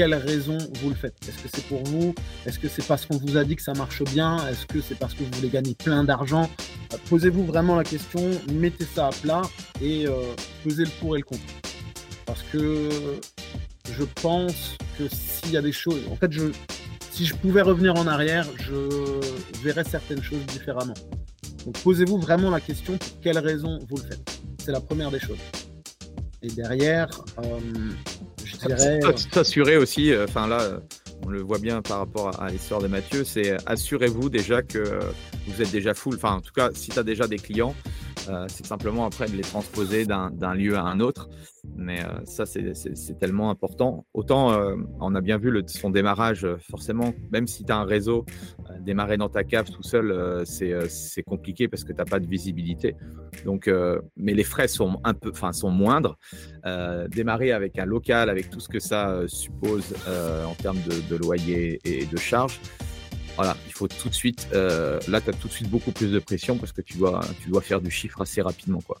quelle raison vous le faites? Est-ce que c'est pour vous? Est-ce que c'est parce qu'on vous a dit que ça marche bien? Est-ce que c'est parce que vous voulez gagner plein d'argent? Euh, Posez-vous vraiment la question, mettez ça à plat et euh, le pour et le contre. Parce que je pense que s'il y a des choses, en fait, je, si je pouvais revenir en arrière, je verrais certaines choses différemment. Donc posez-vous vraiment la question pour quelle raison vous le faites? C'est la première des choses. Et derrière, euh, dirais. S'assurer aussi, euh, enfin là, on le voit bien par rapport à l'histoire de Mathieu, c'est assurez-vous déjà que vous êtes déjà full. Enfin, en tout cas, si tu as déjà des clients, euh, c'est simplement après de les transposer d'un lieu à un autre. Mais euh, ça, c'est tellement important. Autant euh, on a bien vu le, son démarrage, forcément, même si tu as un réseau, démarrer dans ta cave tout seul, c'est compliqué parce que tu n'as pas de visibilité. Donc, mais les frais sont un peu, sont moindres. démarrer avec un local, avec tout ce que ça suppose en termes de, de loyer et de charges, voilà, il faut tout de suite, euh, là, tu as tout de suite beaucoup plus de pression parce que tu dois, tu dois faire du chiffre assez rapidement. Quoi.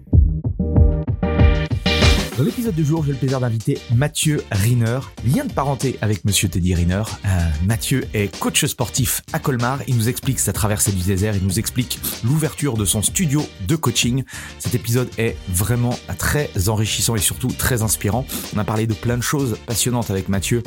Dans l'épisode du jour, j'ai le plaisir d'inviter Mathieu Riner, lien de parenté avec Monsieur Teddy Riner. Euh, Mathieu est coach sportif à Colmar. Il nous explique sa traversée du désert. Il nous explique l'ouverture de son studio de coaching. Cet épisode est vraiment très enrichissant et surtout très inspirant. On a parlé de plein de choses passionnantes avec Mathieu.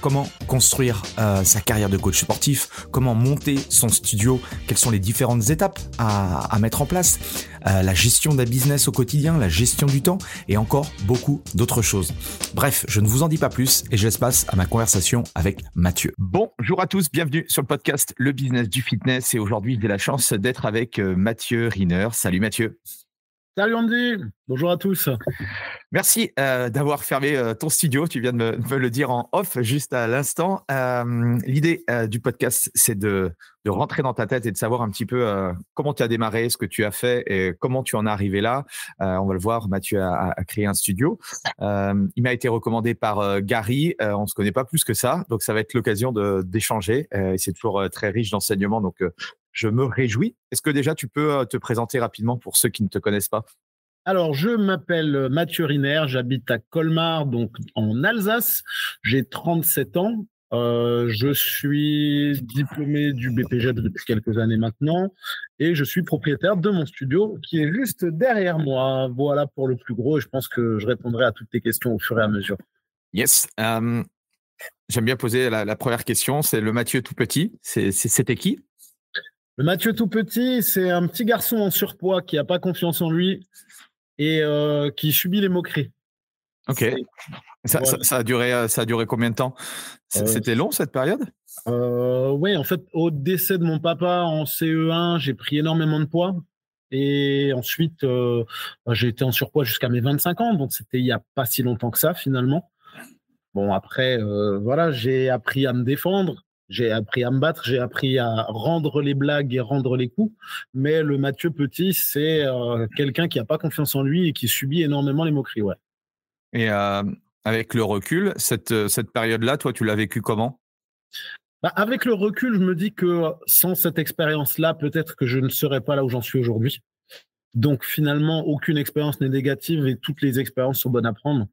Comment construire euh, sa carrière de coach sportif, comment monter son studio, quelles sont les différentes étapes à, à mettre en place, euh, la gestion d'un business au quotidien, la gestion du temps et encore beaucoup d'autres choses. Bref, je ne vous en dis pas plus et je laisse à ma conversation avec Mathieu. Bonjour à tous, bienvenue sur le podcast Le Business du Fitness et aujourd'hui j'ai la chance d'être avec euh, Mathieu Riner. Salut Mathieu. Salut Andy, bonjour à tous. Merci euh, d'avoir fermé euh, ton studio. Tu viens de me, le dire en off juste à l'instant. Euh, l'idée du podcast, c'est de, rentrer dans ta tête et de savoir un petit peu comment tu as démarré, ce que tu as fait et comment tu en es arrivé là. on va le voir, Mathieu a, créé un studio. il m'a été recommandé par Gary. on ne se connaît pas plus que ça, donc ça va être l'occasion d'échanger. c'est toujours très riche d'enseignements, donc je me réjouis. Est-ce que déjà tu peux euh, te présenter rapidement pour ceux qui ne te connaissent pas? Alors, je m'appelle Mathieu Riner, j'habite à Colmar, donc en Alsace. J'ai 37 ans. Euh, je suis diplômé du BPG depuis quelques années maintenant et je suis propriétaire de mon studio qui est juste derrière moi. Voilà pour le plus gros. Je pense que je répondrai à toutes tes questions au fur et à mesure. Yes. Euh, j'aime bien poser la, la, première question. C'est le Mathieu tout petit. C'était qui? Le Mathieu tout petit, c'est un petit garçon en surpoids qui n'a pas confiance en lui et euh, qui subit les moqueries. Ok. Ça, a duré, euh, ça a duré combien de temps? Euh, C'était long cette période? Oui, en fait, au décès de mon papa en CE1, j'ai pris énormément de poids. Et ensuite, bah, j'ai été en surpoids jusqu'à mes 25 ans. Donc, c'était il n'y a pas si longtemps que ça, finalement. Bon, après, voilà, j'ai appris à me défendre. J'ai appris à me battre, j'ai appris à rendre les blagues et rendre les coups. Mais le Mathieu Petit, c'est euh, quelqu'un qui n'a pas confiance en lui et qui subit énormément les moqueries. Ouais. Et euh, avec le recul, cette, euh, cette période-là, toi, tu l'as vécu comment? Bah, Avec le recul, je me dis que sans cette expérience-là, peut-être que je ne serais pas là où j'en suis aujourd'hui. Donc finalement, aucune expérience n'est négative et toutes les expériences sont bonnes à prendre.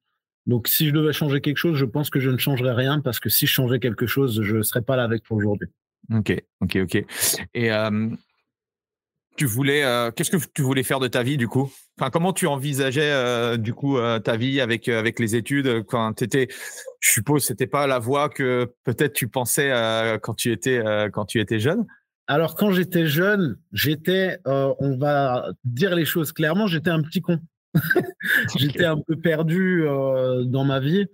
Donc, si je devais changer quelque chose, je pense que je ne changerais rien parce que si je changeais quelque chose, je ne serais pas là avec toi aujourd'hui. Ok, ok, ok. Et tu voulais, qu'est-ce que tu voulais faire de ta vie du coup? Enfin, comment tu envisageais du coup ta vie avec avec les études? Quand tu étais Je suppose c'était pas la voie que peut-être tu pensais quand tu étais quand tu étais jeune? Alors quand j'étais jeune, j'étais, on va dire les choses clairement, j'étais un petit con. j'étais un peu perdu dans ma vie.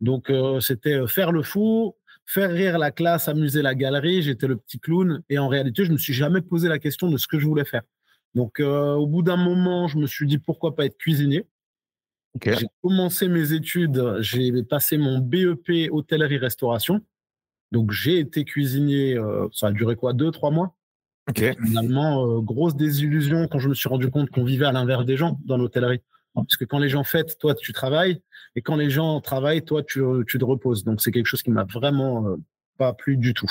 Donc c'était faire le fou, faire rire la classe, amuser la galerie. J'étais le petit clown. Et en réalité, je me suis jamais posé la question de ce que je voulais faire. Donc, euh, au bout d'un moment, je me suis dit pourquoi pas être cuisinier? J'ai commencé mes études. J'ai passé mon BEP hôtellerie-restauration. Donc, j'ai été cuisinier. Euh, ça a duré quoi? Deux, trois mois? Finalement, euh, grosse désillusion quand je me suis rendu compte qu'on vivait à l'inverse des gens dans l'hôtellerie. Parce que quand les gens fêtent, toi, tu travailles. Et quand les gens travaillent, toi, tu, tu te reposes. Donc, c'est quelque chose qui m'a vraiment euh, pas plu du tout.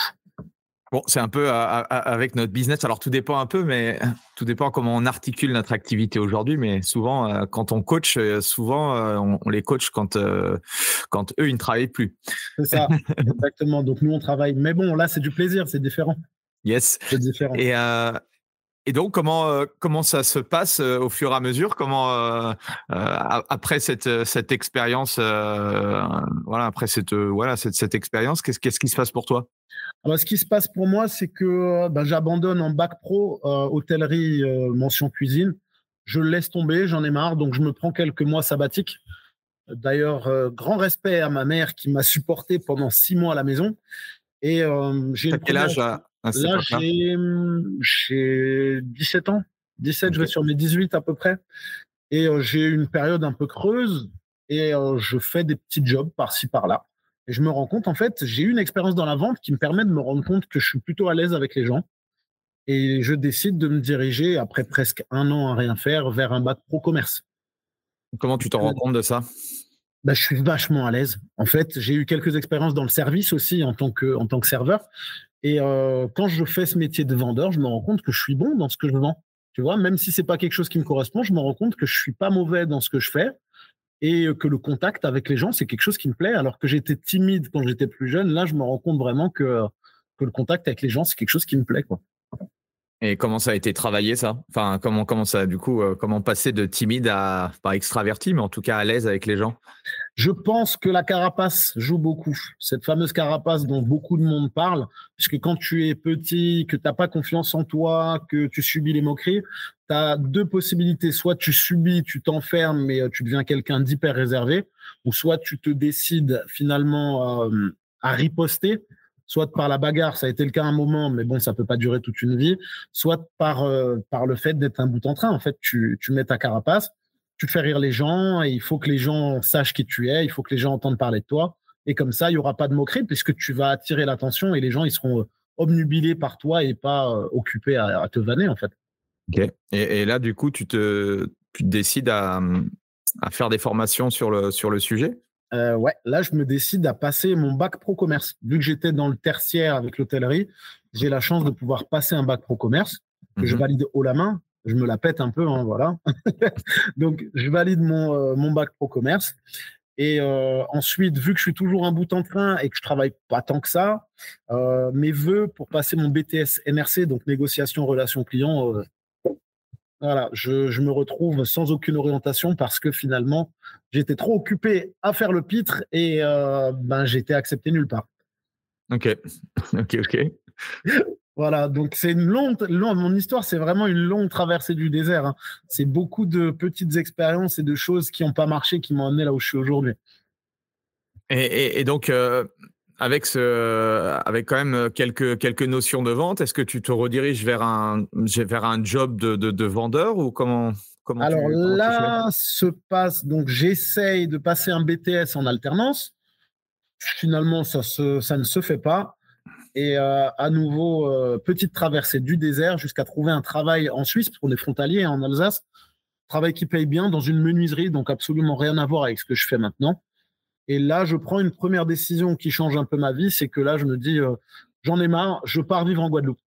Bon, c'est un peu avec notre business. Alors, tout dépend un peu, mais tout dépend comment on articule notre activité aujourd'hui. Mais souvent, euh, quand on coach, euh, souvent, on, les coach quand, quand eux, ils ne travaillent plus. C'est ça, exactement. Donc, nous, on travaille. Mais bon, là, c'est du plaisir, c'est différent. Yes. C'est différent. Et, et donc, comment, euh, comment ça se passe euh, au fur et à mesure? Comment, euh, après cette, cette expérience, voilà, après cette, voilà, cette, cette expérience, qu'est-ce, qu'est-ce qui se passe pour toi? Alors, Ce qui se passe pour moi, c'est que ben, j'abandonne en bac pro hôtellerie, mention cuisine. Je le laisse tomber, j'en ai marre, donc je me prends quelques mois sabbatiques. D'ailleurs, grand respect à ma mère qui m'a supporté pendant six mois à la maison. Et j'ai quel âge ah, Là, j'ai 17 ans. 17, je vais sur mes 18 à peu près. Et euh, j'ai une période un peu creuse et euh, je fais des petits jobs par-ci, par-là. Et je me rends compte, en fait, j'ai une expérience dans la vente qui me permet de me rendre compte que je suis plutôt à l'aise avec les gens. Et je décide de me diriger, après presque un an à rien faire, vers un bac pro commerce. Comment tu t'en rends compte de ça? bah, je suis vachement à l'aise. En fait, j'ai eu quelques expériences dans le service aussi en tant que, en tant que serveur. Et quand je fais ce métier de vendeur, je me rends compte que je suis bon dans ce que je vends. Tu vois, même si c'est pas quelque chose qui me correspond, je me rends compte que je suis pas mauvais dans ce que je fais et que le contact avec les gens, c'est quelque chose qui me plaît. Alors que j'étais timide quand j'étais plus jeune, là, je me rends compte vraiment que, que le contact avec les gens, c'est quelque chose qui me plaît. Quoi. Et comment ça a été travaillé ça? Enfin, comment comment ça du coup comment passer de timide à pas extraverti, mais en tout cas à l'aise avec les gens? Je pense que la carapace joue beaucoup. Cette fameuse carapace dont beaucoup de monde parle, puisque quand tu es petit, que tu n'as pas confiance en toi, que tu subis les moqueries, tu as deux possibilités. Soit tu subis, tu t'enfermes, mais euh, tu deviens quelqu'un d'hyper réservé, ou soit tu te décides finalement euh, à riposter soit par la bagarre, ça a été le cas un moment, mais bon, ça peut pas durer toute une vie, soit par, euh, par le fait d'être un bout en train. En fait, tu, tu mets ta carapace, tu fais rire les gens, et il faut que les gens sachent qui tu es, il faut que les gens entendent parler de toi. Et comme ça, il y aura pas de moquerie, puisque tu vas attirer l'attention et les gens, ils seront euh, obnubilés par toi et pas euh, occupés à, te vanner, en fait. Ok. Et, là, du coup, tu te, tu décides à, à faire des formations sur le, sur le sujet? Euh, ouais, là, je me décide à passer mon bac pro commerce. Vu que j'étais dans le tertiaire avec l'hôtellerie, j'ai la chance de pouvoir passer un bac pro commerce que je mhm. valide haut la main. Je me la pète un peu, hein, voilà. Donc, je valide mon, euh, mon bac pro commerce. Et euh, ensuite, vu que je suis toujours un bout en train et que je travaille pas tant que ça, mes voeux pour passer mon BTS MRC, donc négociation relation client, voilà, je, me retrouve sans aucune orientation parce que finalement, j'étais trop occupé à faire le pitre et euh, ben, j'étais accepté nulle part. Ok, ok, ok. voilà, donc c'est une longue, mon histoire, c'est vraiment une longue traversée du désert. Hein. C'est beaucoup de petites expériences et de choses qui n'ont pas marché qui m'ont amené là où je suis aujourd'hui. Et, donc, euh, avec ce, avec quand même quelques quelques notions de vente, est-ce que tu te rediriges vers un vers un job de, de, vendeur ou comment comment Alors là se passe donc j'essaye de passer un BTS en alternance. Finalement ça se, ça ne se fait pas et euh, à nouveau euh, petite traversée du désert jusqu'à trouver un travail en Suisse parce qu'on est frontalier en Alsace, travail qui paye bien dans une menuiserie donc absolument rien à voir avec ce que je fais maintenant. Et là, je prends une première décision qui change un peu ma vie, c'est que là, je me dis, euh, j'en ai marre, je pars vivre en Guadeloupe.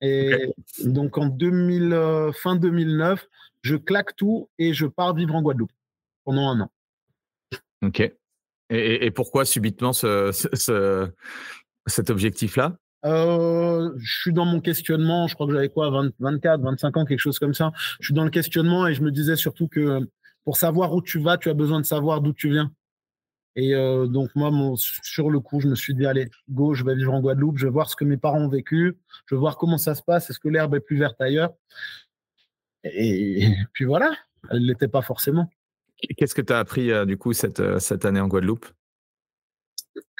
Et donc en 2000, euh, fin 2009, je claque tout et je pars vivre en Guadeloupe pendant un an. Ok. Et, pourquoi subitement ce, cet objectif-là? Euh, je suis dans mon questionnement, je crois que j'avais quoi, 24, 25 ans, quelque chose comme ça. Je suis dans le questionnement et je me disais surtout que pour savoir où tu vas, tu as besoin de savoir d'où tu viens. Et euh, donc moi, sur le coup, je me suis dit, allez, go, je vais vivre en Guadeloupe, je vais voir ce que mes parents ont vécu, je vais voir comment ça se passe, est-ce que l'herbe est plus verte ailleurs? Et puis voilà, elle ne l'était pas forcément. Qu'est-ce que tu as appris euh, du coup cette, euh, cette année en Guadeloupe?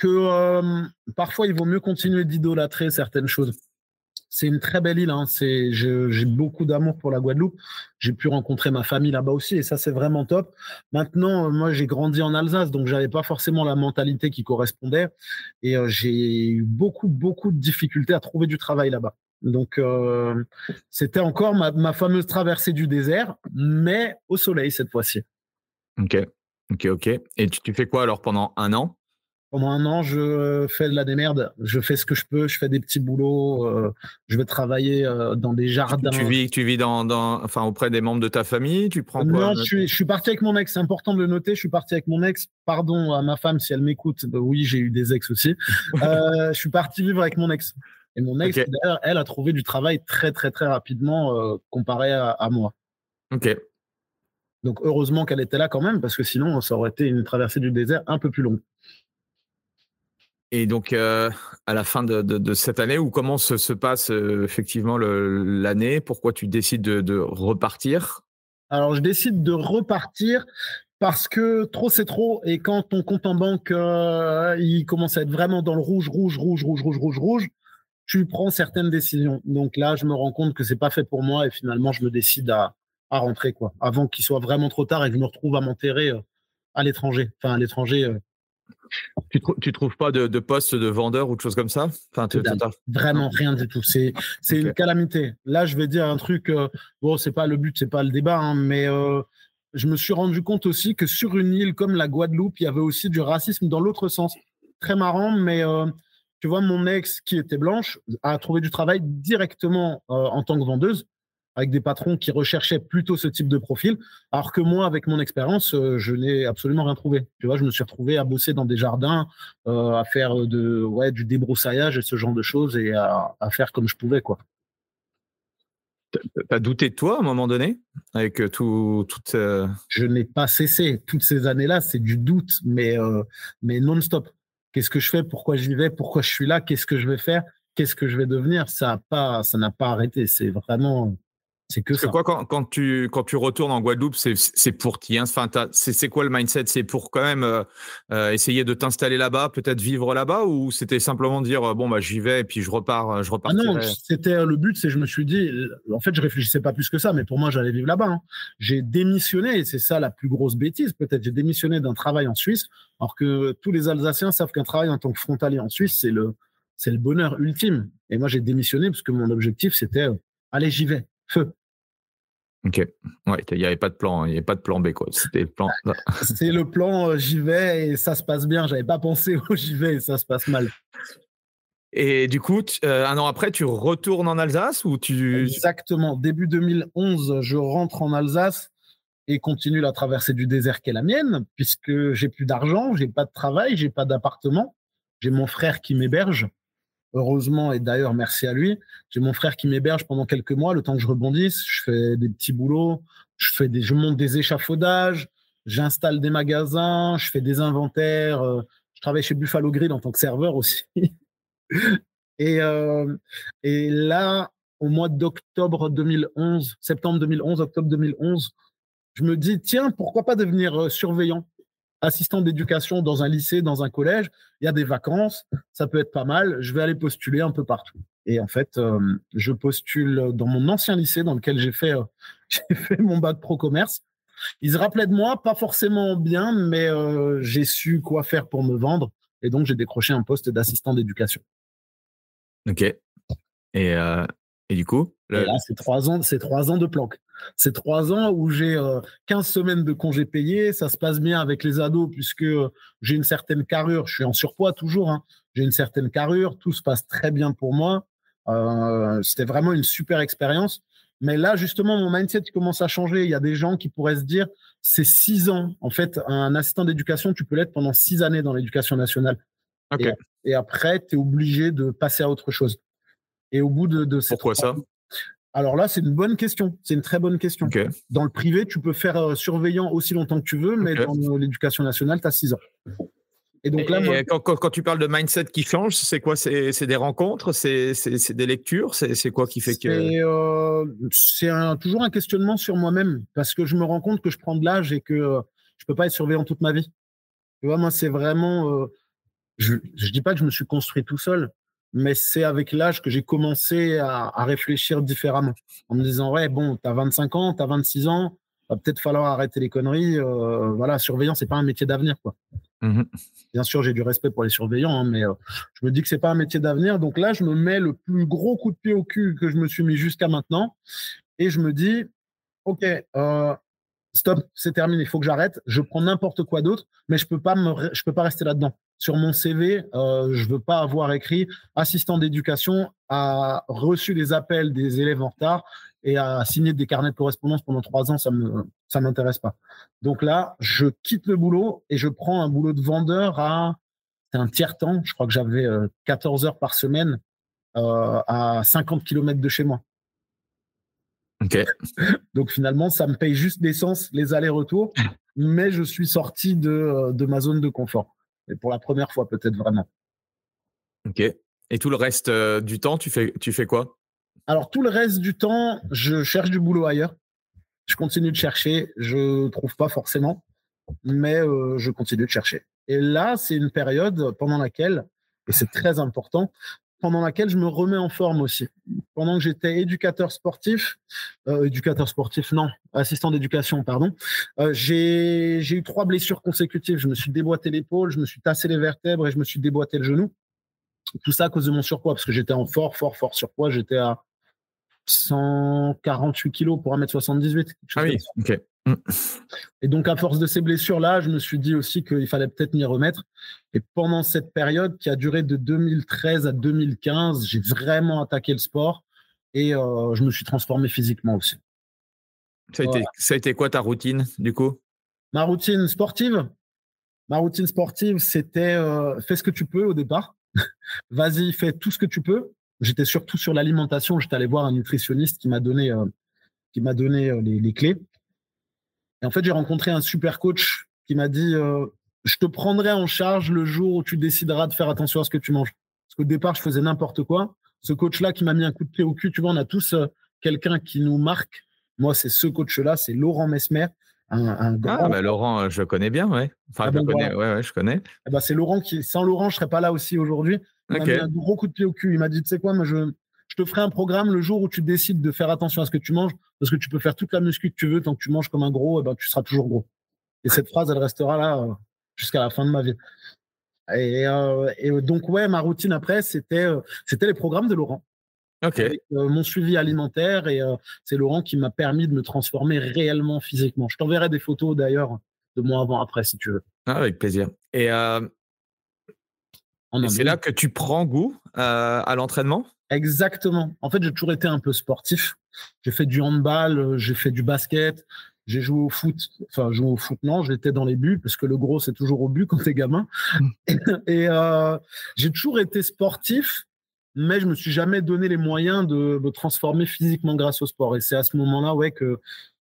Que parfois, il vaut mieux continuer d'idolâtrer certaines choses c'est une très belle île. Hein. j'ai beaucoup d'amour pour la Guadeloupe. J'ai pu rencontrer ma famille là-bas aussi et ça, c'est vraiment top. Maintenant, euh, moi, j'ai grandi en Alsace, donc j'avais pas forcément la mentalité qui correspondait et euh, j'ai eu beaucoup, beaucoup de difficultés à trouver du travail là-bas. Donc, euh, c'était encore ma, fameuse traversée du désert, mais au soleil cette fois-ci. Ok, ok, ok. Et tu fais quoi alors pendant un an? Pendant un an, je fais de la démerde. Je fais ce que je peux. Je fais des petits boulots. Euh, je vais travailler euh, dans des jardins. Tu, vis, tu vis dans, dans, enfin, auprès des membres de ta famille? Tu prends quoi Non, je suis, je suis, parti avec mon ex. C'est important de le noter. Je suis parti avec mon ex. Pardon à ma femme si elle m'écoute. Bah oui, j'ai eu des ex aussi. euh, je suis parti vivre avec mon ex. Et mon ex, d'ailleurs, elle a trouvé du travail très, très, très rapidement euh, comparé à, à moi. Ok. Donc heureusement qu'elle était là quand même, parce que sinon, ça aurait été une traversée du désert un peu plus longue. Et donc, euh, à la fin de, cette année, ou comment se, passe euh, effectivement l'année? Pourquoi tu décides de, repartir? Alors, je décide de repartir parce que trop, c'est trop. Et quand ton compte en banque, euh, il commence à être vraiment dans le rouge, rouge, rouge, rouge, rouge, rouge, rouge, tu prends certaines décisions. Donc là, je me rends compte que c'est pas fait pour moi et finalement, je me décide à, à rentrer, quoi, avant qu'il soit vraiment trop tard et que je me retrouve à m'enterrer à l'étranger. Enfin, à l'étranger tu, tu trouves pas de, poste de vendeur ou de choses comme ça? Enfin, Vraiment rien du tout. C'est une calamité. Là, je vais dire un truc. Euh, bon, c'est pas le but, c'est pas le débat, hein, mais euh, je me suis rendu compte aussi que sur une île comme la Guadeloupe, il y avait aussi du racisme dans l'autre sens. Très marrant, mais euh, tu vois, mon ex qui était blanche a trouvé du travail directement en tant que vendeuse avec des patrons qui recherchaient plutôt ce type de profil, alors que moi, avec mon expérience, euh, je n'ai absolument rien trouvé. Tu vois, je me suis retrouvé à bosser dans des jardins, euh, à faire de, ouais, du débroussaillage et ce genre de choses et à, faire comme je pouvais, quoi. T'as douté de toi à un moment donné avec euh, tout, toute. Je n'ai pas cessé toutes ces années-là, c'est du doute, mais mais non-stop. Qu'est-ce que je fais? Pourquoi j'y vais? Pourquoi je suis là? Qu'est-ce que je vais faire? Qu'est-ce que je vais devenir? Ça a pas, ça n'a pas arrêté. C'est vraiment c'est que Quoi, quand, tu, quand tu retournes en Guadeloupe, c'est pour qui enfin, C'est quoi le mindset? C'est pour quand même euh, euh, essayer de t'installer là-bas, peut-être vivre là-bas, ou c'était simplement dire euh, bon bah j'y vais et puis je repars, je repars. Ah non, c'était le but, c'est je me suis dit, en fait, je réfléchissais pas plus que ça, mais pour moi, j'allais vivre là-bas. Hein. J'ai démissionné, et c'est ça la plus grosse bêtise, peut-être. J'ai démissionné d'un travail en Suisse, alors que tous les Alsaciens savent qu'un travail en tant que frontalier en Suisse, c'est le, c'est le bonheur ultime. Et moi, j'ai démissionné parce que mon objectif, c'était allez, j'y vais, feu. Ok. Ouais, il n'y avait pas de plan, il n'y avait pas de plan B, quoi. C'était le plan. C'est le plan, euh, j'y vais et ça se passe bien. J'avais pas pensé au j'y vais et ça se passe mal. Et du coup, euh, un an après, tu retournes en Alsace ou tu. Exactement. Début 2011, je rentre en Alsace et continue la traversée du désert qui est la mienne, puisque j'ai plus d'argent, j'ai pas de travail, j'ai pas d'appartement. J'ai mon frère qui m'héberge heureusement, et d'ailleurs merci à lui, j'ai mon frère qui m'héberge pendant quelques mois, le temps que je rebondisse. Je fais des petits boulots, je, fais des, je monte des échafaudages, j'installe des magasins, je fais des inventaires. Euh, je travaille chez Buffalo Grill en tant que serveur aussi. et, euh, et là, au mois d'octobre 2011, septembre 2011, octobre 2011, je me dis, tiens, pourquoi pas devenir euh, surveillant? Assistant d'éducation dans un lycée, dans un collège, il y a des vacances, ça peut être pas mal, je vais aller postuler un peu partout. Et en fait, euh, je postule dans mon ancien lycée dans lequel j'ai fait, euh, fait mon bac pro commerce. Ils se rappelaient de moi, pas forcément bien, mais euh, j'ai su quoi faire pour me vendre. Et donc, j'ai décroché un poste d'assistant d'éducation. Ok. Et, et du coup là, c'est trois ans, c'est trois ans de planque. C'est trois ans où j'ai 15 euh, semaines de congés payés. Ça se passe bien avec les ados puisque euh, j'ai une certaine carrure. Je suis en surpoids toujours. Hein. J'ai une certaine carrure. Tout se passe très bien pour moi. Euh, c'était vraiment une super expérience. Mais là, justement, mon mindset commence à changer. Il y a des gens qui pourraient se dire, c'est six ans. En fait, un assistant d'éducation, tu peux l'être pendant six années dans l'éducation nationale. et après, tu es obligé de passer à autre chose. Et au bout de, de Pourquoi ça? Alors là, c'est une bonne question. C'est une très bonne question. Dans le privé, tu peux faire euh, surveillant aussi longtemps que tu veux, mais dans l'éducation nationale, tu as 6 ans. Et donc là, quand, tu parles de mindset qui change, c'est quoi? C'est des rencontres? C'est des lectures? C'est quoi qui fait que. C'est euh, toujours un questionnement sur moi-même, parce que je me rends compte que je prends de l'âge et que euh, je ne peux pas être surveillant toute ma vie. Tu vois, moi, c'est vraiment. je ne dis pas que je me suis construit tout seul, mais c'est avec l'âge que j'ai commencé à, réfléchir différemment. En me disant, ouais, bon, tu as 25 ans, tu as 26 ans, va peut-être falloir arrêter les conneries. Euh, voilà, surveillant, c'est pas un métier d'avenir, quoi. Mmh Bien sûr, j'ai du respect pour les surveillants, hein, mais euh, je me dis que c'est pas un métier d'avenir. Donc là, je me mets le plus gros coup de pied au cul que je me suis mis jusqu'à maintenant, et je me dis, ok, euh, stop, c'est terminé, il faut que j'arrête. Je prends n'importe quoi d'autre, mais je peux pas peux pas rester là-dedans. Sur mon CV, euh, je veux pas avoir écrit assistant d'éducation, a reçu les appels des élèves en retard et a signé des carnets de correspondance pendant trois ans, ça me, ça m'intéresse pas. Donc là, je quitte le boulot et je prends un boulot de vendeur à un tiers temps. Je crois que j'avais 14 euh, heures par semaine euh, à 50 km de chez moi. Donc finalement, ça me paye juste l'essence, les allers-retours, mais je suis sorti de, de, ma zone de confort. Et pour la première fois, peut-être vraiment. Ok. Et tout le reste euh, du temps, tu fais, tu fais quoi? Alors, tout le reste du temps, je cherche du boulot ailleurs. Je continue de chercher. Je ne trouve pas forcément, mais euh, je continue de chercher. Et là, c'est une période pendant laquelle, et c'est très important, pendant laquelle je me remets en forme aussi. Pendant que j'étais éducateur sportif, euh, éducateur sportif, non, assistant d'éducation, pardon, euh, j'ai eu trois blessures consécutives. Je me suis déboîté l'épaule, je me suis tassé les vertèbres et je me suis déboîté le genou. Tout ça à cause de mon surpoids, parce que j'étais en fort, fort, fort surpoids. J'étais à 148 kilos pour 1m78. Ah oui, ok. Mm. Et donc, à force de ces blessures-là, je me suis dit aussi qu'il fallait peut-être m'y remettre. Et pendant cette période qui a duré de 2013 à 2015, j'ai vraiment attaqué le sport et euh, je me suis transformé physiquement aussi. Ça a, été, quoi ta routine du coup? Ma routine sportive? Ma routine sportive, c'était euh, fais ce que tu peux au départ. Vas-y, fais tout ce que tu peux. J'étais surtout sur l'alimentation. J'étais allé voir un nutritionniste qui m'a donné, euh, qui m'a donné les, clés. Et en fait, j'ai rencontré un super coach qui m'a dit euh, Je te prendrai en charge le jour où tu décideras de faire attention à ce que tu manges. Parce qu'au départ, je faisais n'importe quoi. Ce coach-là qui m'a mis un coup de pied au cul, tu vois, on a tous euh, quelqu'un qui nous marque. Moi, c'est ce coach-là, c'est Laurent Mesmer. Un, Ah, bah Laurent, euh, je connais bien, ouais. Enfin, ah je, connais, ouais, ouais, je connais. Eh ben, c'est Laurent qui, sans Laurent, je serais pas là aussi aujourd'hui. Il m'a mis un gros coup de pied au cul. Il m'a dit, tu sais quoi, moi, je, je te ferai un programme le jour où tu décides de faire attention à ce que tu manges, parce que tu peux faire toute la muscu que tu veux, tant que tu manges comme un gros, eh ben, tu seras toujours gros. Et cette phrase, elle restera là euh, jusqu'à la fin de ma vie. Et, euh, donc, ouais, ma routine après, c'était euh, c'était les programmes de Laurent. Ok. mon suivi alimentaire, et c'est Laurent qui m'a permis de me transformer réellement physiquement. Je t'enverrai des photos d'ailleurs de moi avant après, si tu veux. Ah, avec plaisir. Et, c'est là que tu prends goût à l'entraînement? Exactement. En fait, j'ai toujours été un peu sportif. J'ai fait du handball, euh, j'ai fait du basket, j'ai joué au foot. Enfin, joué au foot, non, j'étais dans les buts parce que le gros, c'est toujours au but quand t'es gamin. Et, euh, j'ai toujours été sportif, mais je me suis jamais donné les moyens de me transformer physiquement grâce au sport. Et c'est à ce moment-là, ouais, que,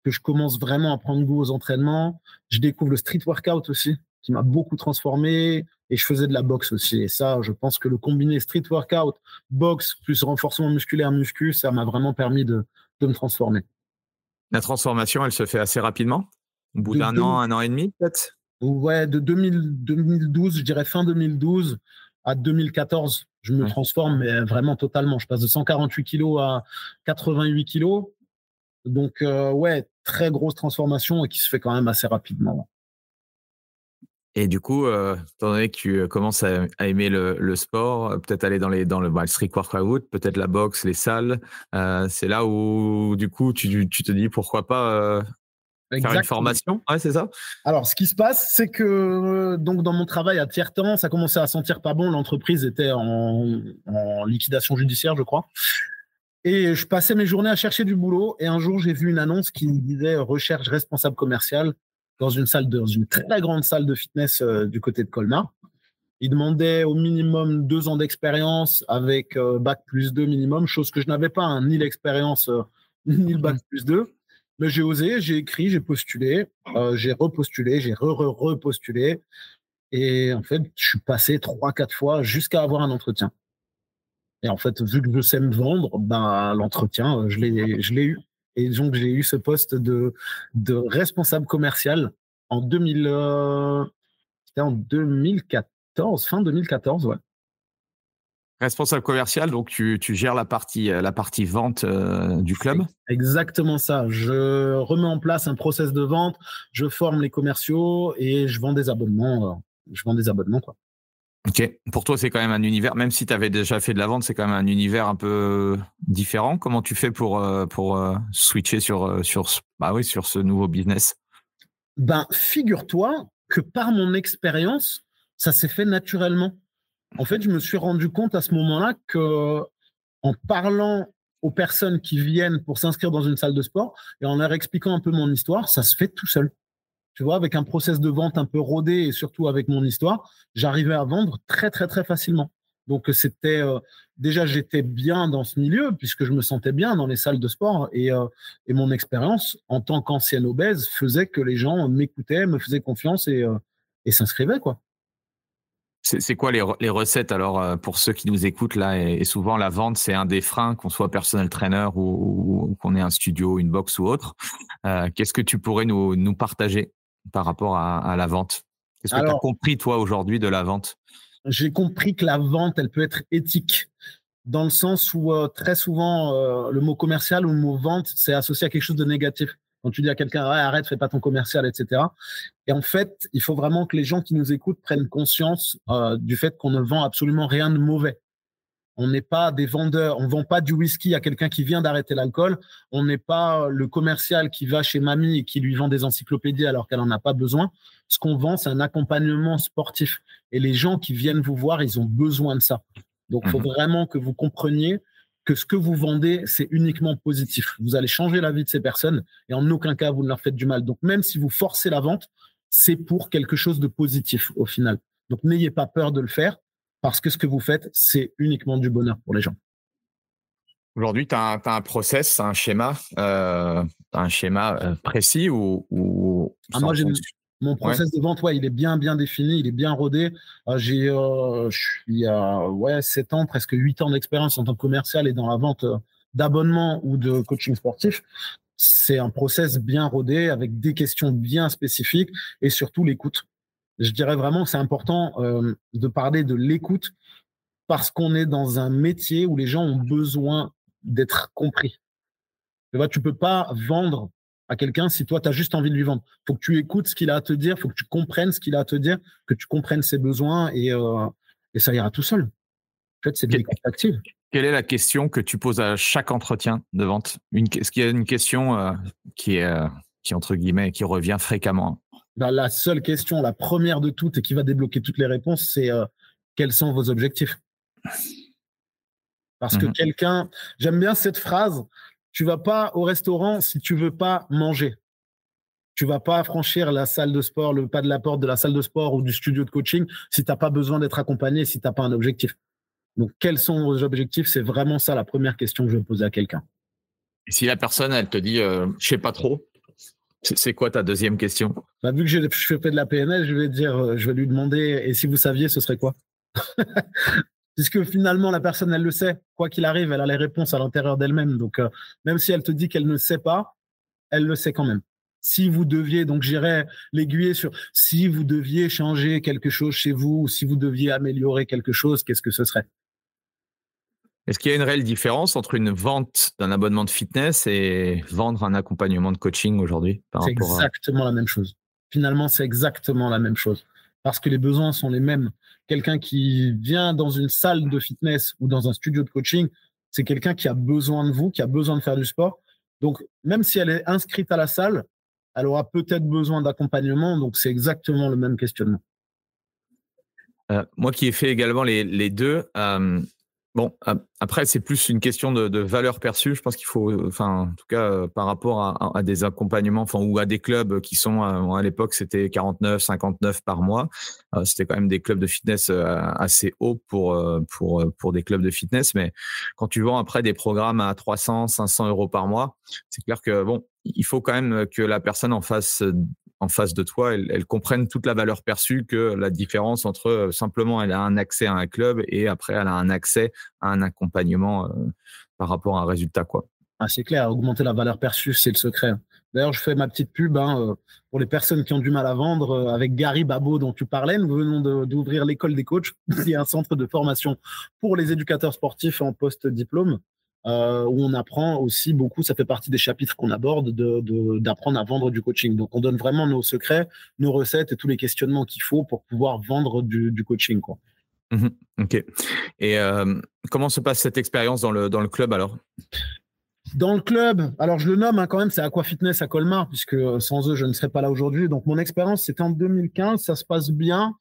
que je commence vraiment à prendre goût aux entraînements. Je découvre le street workout aussi, qui m'a beaucoup transformé et je faisais de la boxe aussi. Et ça, je pense que le combiné street workout, boxe, plus renforcement musculaire, muscu, ça m'a vraiment permis de, de, me transformer. La transformation, elle se fait assez rapidement? Au bout d'un an, un an et demi peut-être? Ouais, de 2012, je dirais fin 2012 à 2014, je me transforme, mais vraiment totalement. Je passe de 148 kilos à 88 kilos. Donc, euh, ouais, très grosse transformation et qui se fait quand même assez rapidement. Et du coup, euh, étant donné que tu euh, commences à, aimer le, sport, euh, peut-être aller dans, les, dans le, bah, street workout, peut-être la boxe, les salles, c'est là où du coup tu, tu, te dis pourquoi pas faire une formation. Ouais, c'est ça. Alors, ce qui se passe, c'est que donc dans mon travail à tiers temps, ça commençait à sentir pas bon. L'entreprise était en, en liquidation judiciaire, je crois. Et je passais mes journées à chercher du boulot. Et un jour, j'ai vu une annonce qui disait recherche responsable commercial dans une salle, de, dans une très grande salle de fitness euh, du côté de Colmar. Il demandait au minimum deux ans d'expérience avec euh, bac plus 2 minimum, chose que je n'avais pas, hein, ni l'expérience euh, ni le bac plus 2. Mais j'ai osé, j'ai écrit, j'ai postulé, j'ai repostulé, j'ai re-repostulé. et en fait, je suis passé trois, quatre fois jusqu'à avoir un entretien. Et en fait, vu que je sais me vendre, ben, l'entretien, je l'ai eu. Et donc, j'ai eu ce poste de, de responsable commercial en 2000, en 2014, fin 2014, ouais. Responsable commercial, donc tu, tu, gères la partie, la partie vente euh, du club Exactement ça. Je remets en place un process de vente, je forme les commerciaux et je vends des abonnements. Euh, je vends des abonnements, quoi. Ok. Pour toi, c'est quand même un univers, même si tu avais déjà fait de la vente, c'est quand même un univers un peu différent. Comment tu fais pour, euh, pour switcher sur, sur, bah oui, sur ce nouveau business? Ben, figure-toi que par mon expérience, ça s'est fait naturellement. En fait, je me suis rendu compte à ce moment-là que en parlant aux personnes qui viennent pour s'inscrire dans une salle de sport et en leur expliquant un peu mon histoire, ça se fait tout seul. Tu vois, avec un process de vente un peu rodé et surtout avec mon histoire, j'arrivais à vendre très, très, très facilement. Donc, c'était euh, déjà, j'étais bien dans ce milieu puisque je me sentais bien dans les salles de sport et, euh, mon expérience en tant qu'ancienne obèse faisait que les gens m'écoutaient, me faisaient confiance et, euh, s'inscrivaient, quoi. C'est quoi les, recettes alors pour ceux qui nous écoutent là? Et, souvent la vente c'est un des freins qu'on soit personnel trainer ou, qu'on ait un studio, une box ou autre. Qu'est-ce que tu pourrais nous partager? Par rapport à, à la vente? Qu'est-ce que tu as compris toi aujourd'hui de la vente? J'ai compris que la vente, elle peut être éthique, dans le sens où euh, très souvent, euh, le mot commercial ou le mot vente, c'est associé à quelque chose de négatif. Quand tu dis à quelqu'un, arrête, fais pas ton commercial, etc. Et en fait, il faut vraiment que les gens qui nous écoutent prennent conscience euh, du fait qu'on ne vend absolument rien de mauvais. On n'est pas des vendeurs, on vend pas du whisky à quelqu'un qui vient d'arrêter l'alcool. On n'est pas le commercial qui va chez mamie et qui lui vend des encyclopédies alors qu'elle en a pas besoin. Ce qu'on vend, c'est un accompagnement sportif. Et les gens qui viennent vous voir, ils ont besoin de ça. Donc, il faut mhm. vraiment que vous compreniez que ce que vous vendez, c'est uniquement positif. Vous allez changer la vie de ces personnes et en aucun cas, vous ne leur faites du mal. Donc, même si vous forcez la vente, c'est pour quelque chose de positif au final. Donc, n'ayez pas peur de le faire parce que ce que vous faites, c'est uniquement du bonheur pour les gens. Aujourd'hui, tu as, un process, un schéma, euh, un schéma euh, précis ou, ah, moi, mon process de vente, ouais, il est bien, bien défini, il est bien rodé. Euh, j'ai, euh, je suis à ouais, 7 ans, presque 8 ans d'expérience en tant que commercial et dans la vente d'abonnement ou de coaching sportif. C'est un process bien rodé avec des questions bien spécifiques et surtout l'écoute je dirais vraiment que c'est important euh, de parler de l'écoute parce qu'on est dans un métier où les gens ont besoin d'être compris. Tu vois, tu peux pas vendre à quelqu'un si toi, tu as juste envie de lui vendre. Il faut que tu écoutes ce qu'il a à te dire, il faut que tu comprennes ce qu'il a à te dire, que tu comprennes ses besoins et, euh, et ça ira tout seul. En fait, c'est de l'écoute active. Quelle est la question que tu poses à chaque entretien de vente? Est-ce qu'il y a une question euh, qui est, qui, entre guillemets, qui revient fréquemment? Bah, la seule question, la première de toutes et qui va débloquer toutes les réponses, c'est euh, quels sont vos objectifs? Parce que mmh quelqu'un, j'aime bien cette phrase, tu vas pas au restaurant si tu veux pas manger. Tu vas pas franchir la salle de sport, le pas de la porte de la salle de sport ou du studio de coaching si tu n'as pas besoin d'être accompagné, si tu n'as pas un objectif. Donc, quels sont vos objectifs? C'est vraiment ça la première question que je vais poser à quelqu'un. Et si la personne, elle te dit, euh, je sais pas trop, c'est quoi ta deuxième question? Bah, Vu que je, fais de la PNL, je vais dire, euh, je vais lui demander, et si vous saviez, ce serait quoi? Puisque finalement, la personne, elle le sait. Quoi qu'il arrive, elle a les réponses à l'intérieur d'elle-même. Donc, euh, même si elle te dit qu'elle ne sait pas, elle le sait quand même. Si vous deviez, donc j'irais l'aiguiller sur, si vous deviez changer quelque chose chez vous, ou si vous deviez améliorer quelque chose, qu'est-ce que ce serait? Est-ce qu'il y a une réelle différence entre une vente d'un abonnement de fitness et vendre un accompagnement de coaching aujourd'hui C'est exactement la même chose. Finalement, c'est exactement la même chose. Parce que les besoins sont les mêmes. Quelqu'un qui vient dans une salle de fitness ou dans un studio de coaching, c'est quelqu'un qui a besoin de vous, qui a besoin de faire du sport. Donc, même si elle est inscrite à la salle, elle aura peut-être besoin d'accompagnement. Donc, c'est exactement le même questionnement. Euh, moi qui ai fait également les, deux, euh, Bon, après, c'est plus une question de, valeur perçue. Je pense qu'il faut, enfin, en tout cas, euh, par rapport à, des accompagnements, enfin, ou à des clubs qui sont, euh, à l'époque, c'était 49, 59 par mois. Euh, c'était quand même des clubs de fitness assez hauts pour, pour, pour des clubs de fitness. Mais quand tu vends après des programmes à 300, 500 euros par mois, c'est clair que, bon, il faut quand même que la personne en face en face de toi, elle, comprenne toute la valeur perçue que la différence entre euh, simplement elle a un accès à un club et après elle a un accès à un accompagnement euh, par rapport à un résultat. Quoi. Ah, c'est clair, augmenter la valeur perçue, c'est le secret. D'ailleurs, je fais ma petite pub hein, euh, pour les personnes qui ont du mal à vendre. avec Gary Babo, dont tu parlais, nous venons d'ouvrir l'école des coachs, qui est un centre de formation pour les éducateurs sportifs en post-diplôme. Euh, où on apprend aussi beaucoup, ça fait partie des chapitres qu'on aborde, d'apprendre à vendre du coaching. Donc, on donne vraiment nos secrets, nos recettes et tous les questionnements qu'il faut pour pouvoir vendre du, coaching. Quoi. Mmh ok. Et euh, comment se passe cette expérience dans le, dans le club alors? Dans le club, alors je le nomme hein, quand même, c'est Aqua Fitness à Colmar, puisque euh, sans eux, je ne serais pas là aujourd'hui. Donc mon expérience, c'était en 2015, ça se passe bien.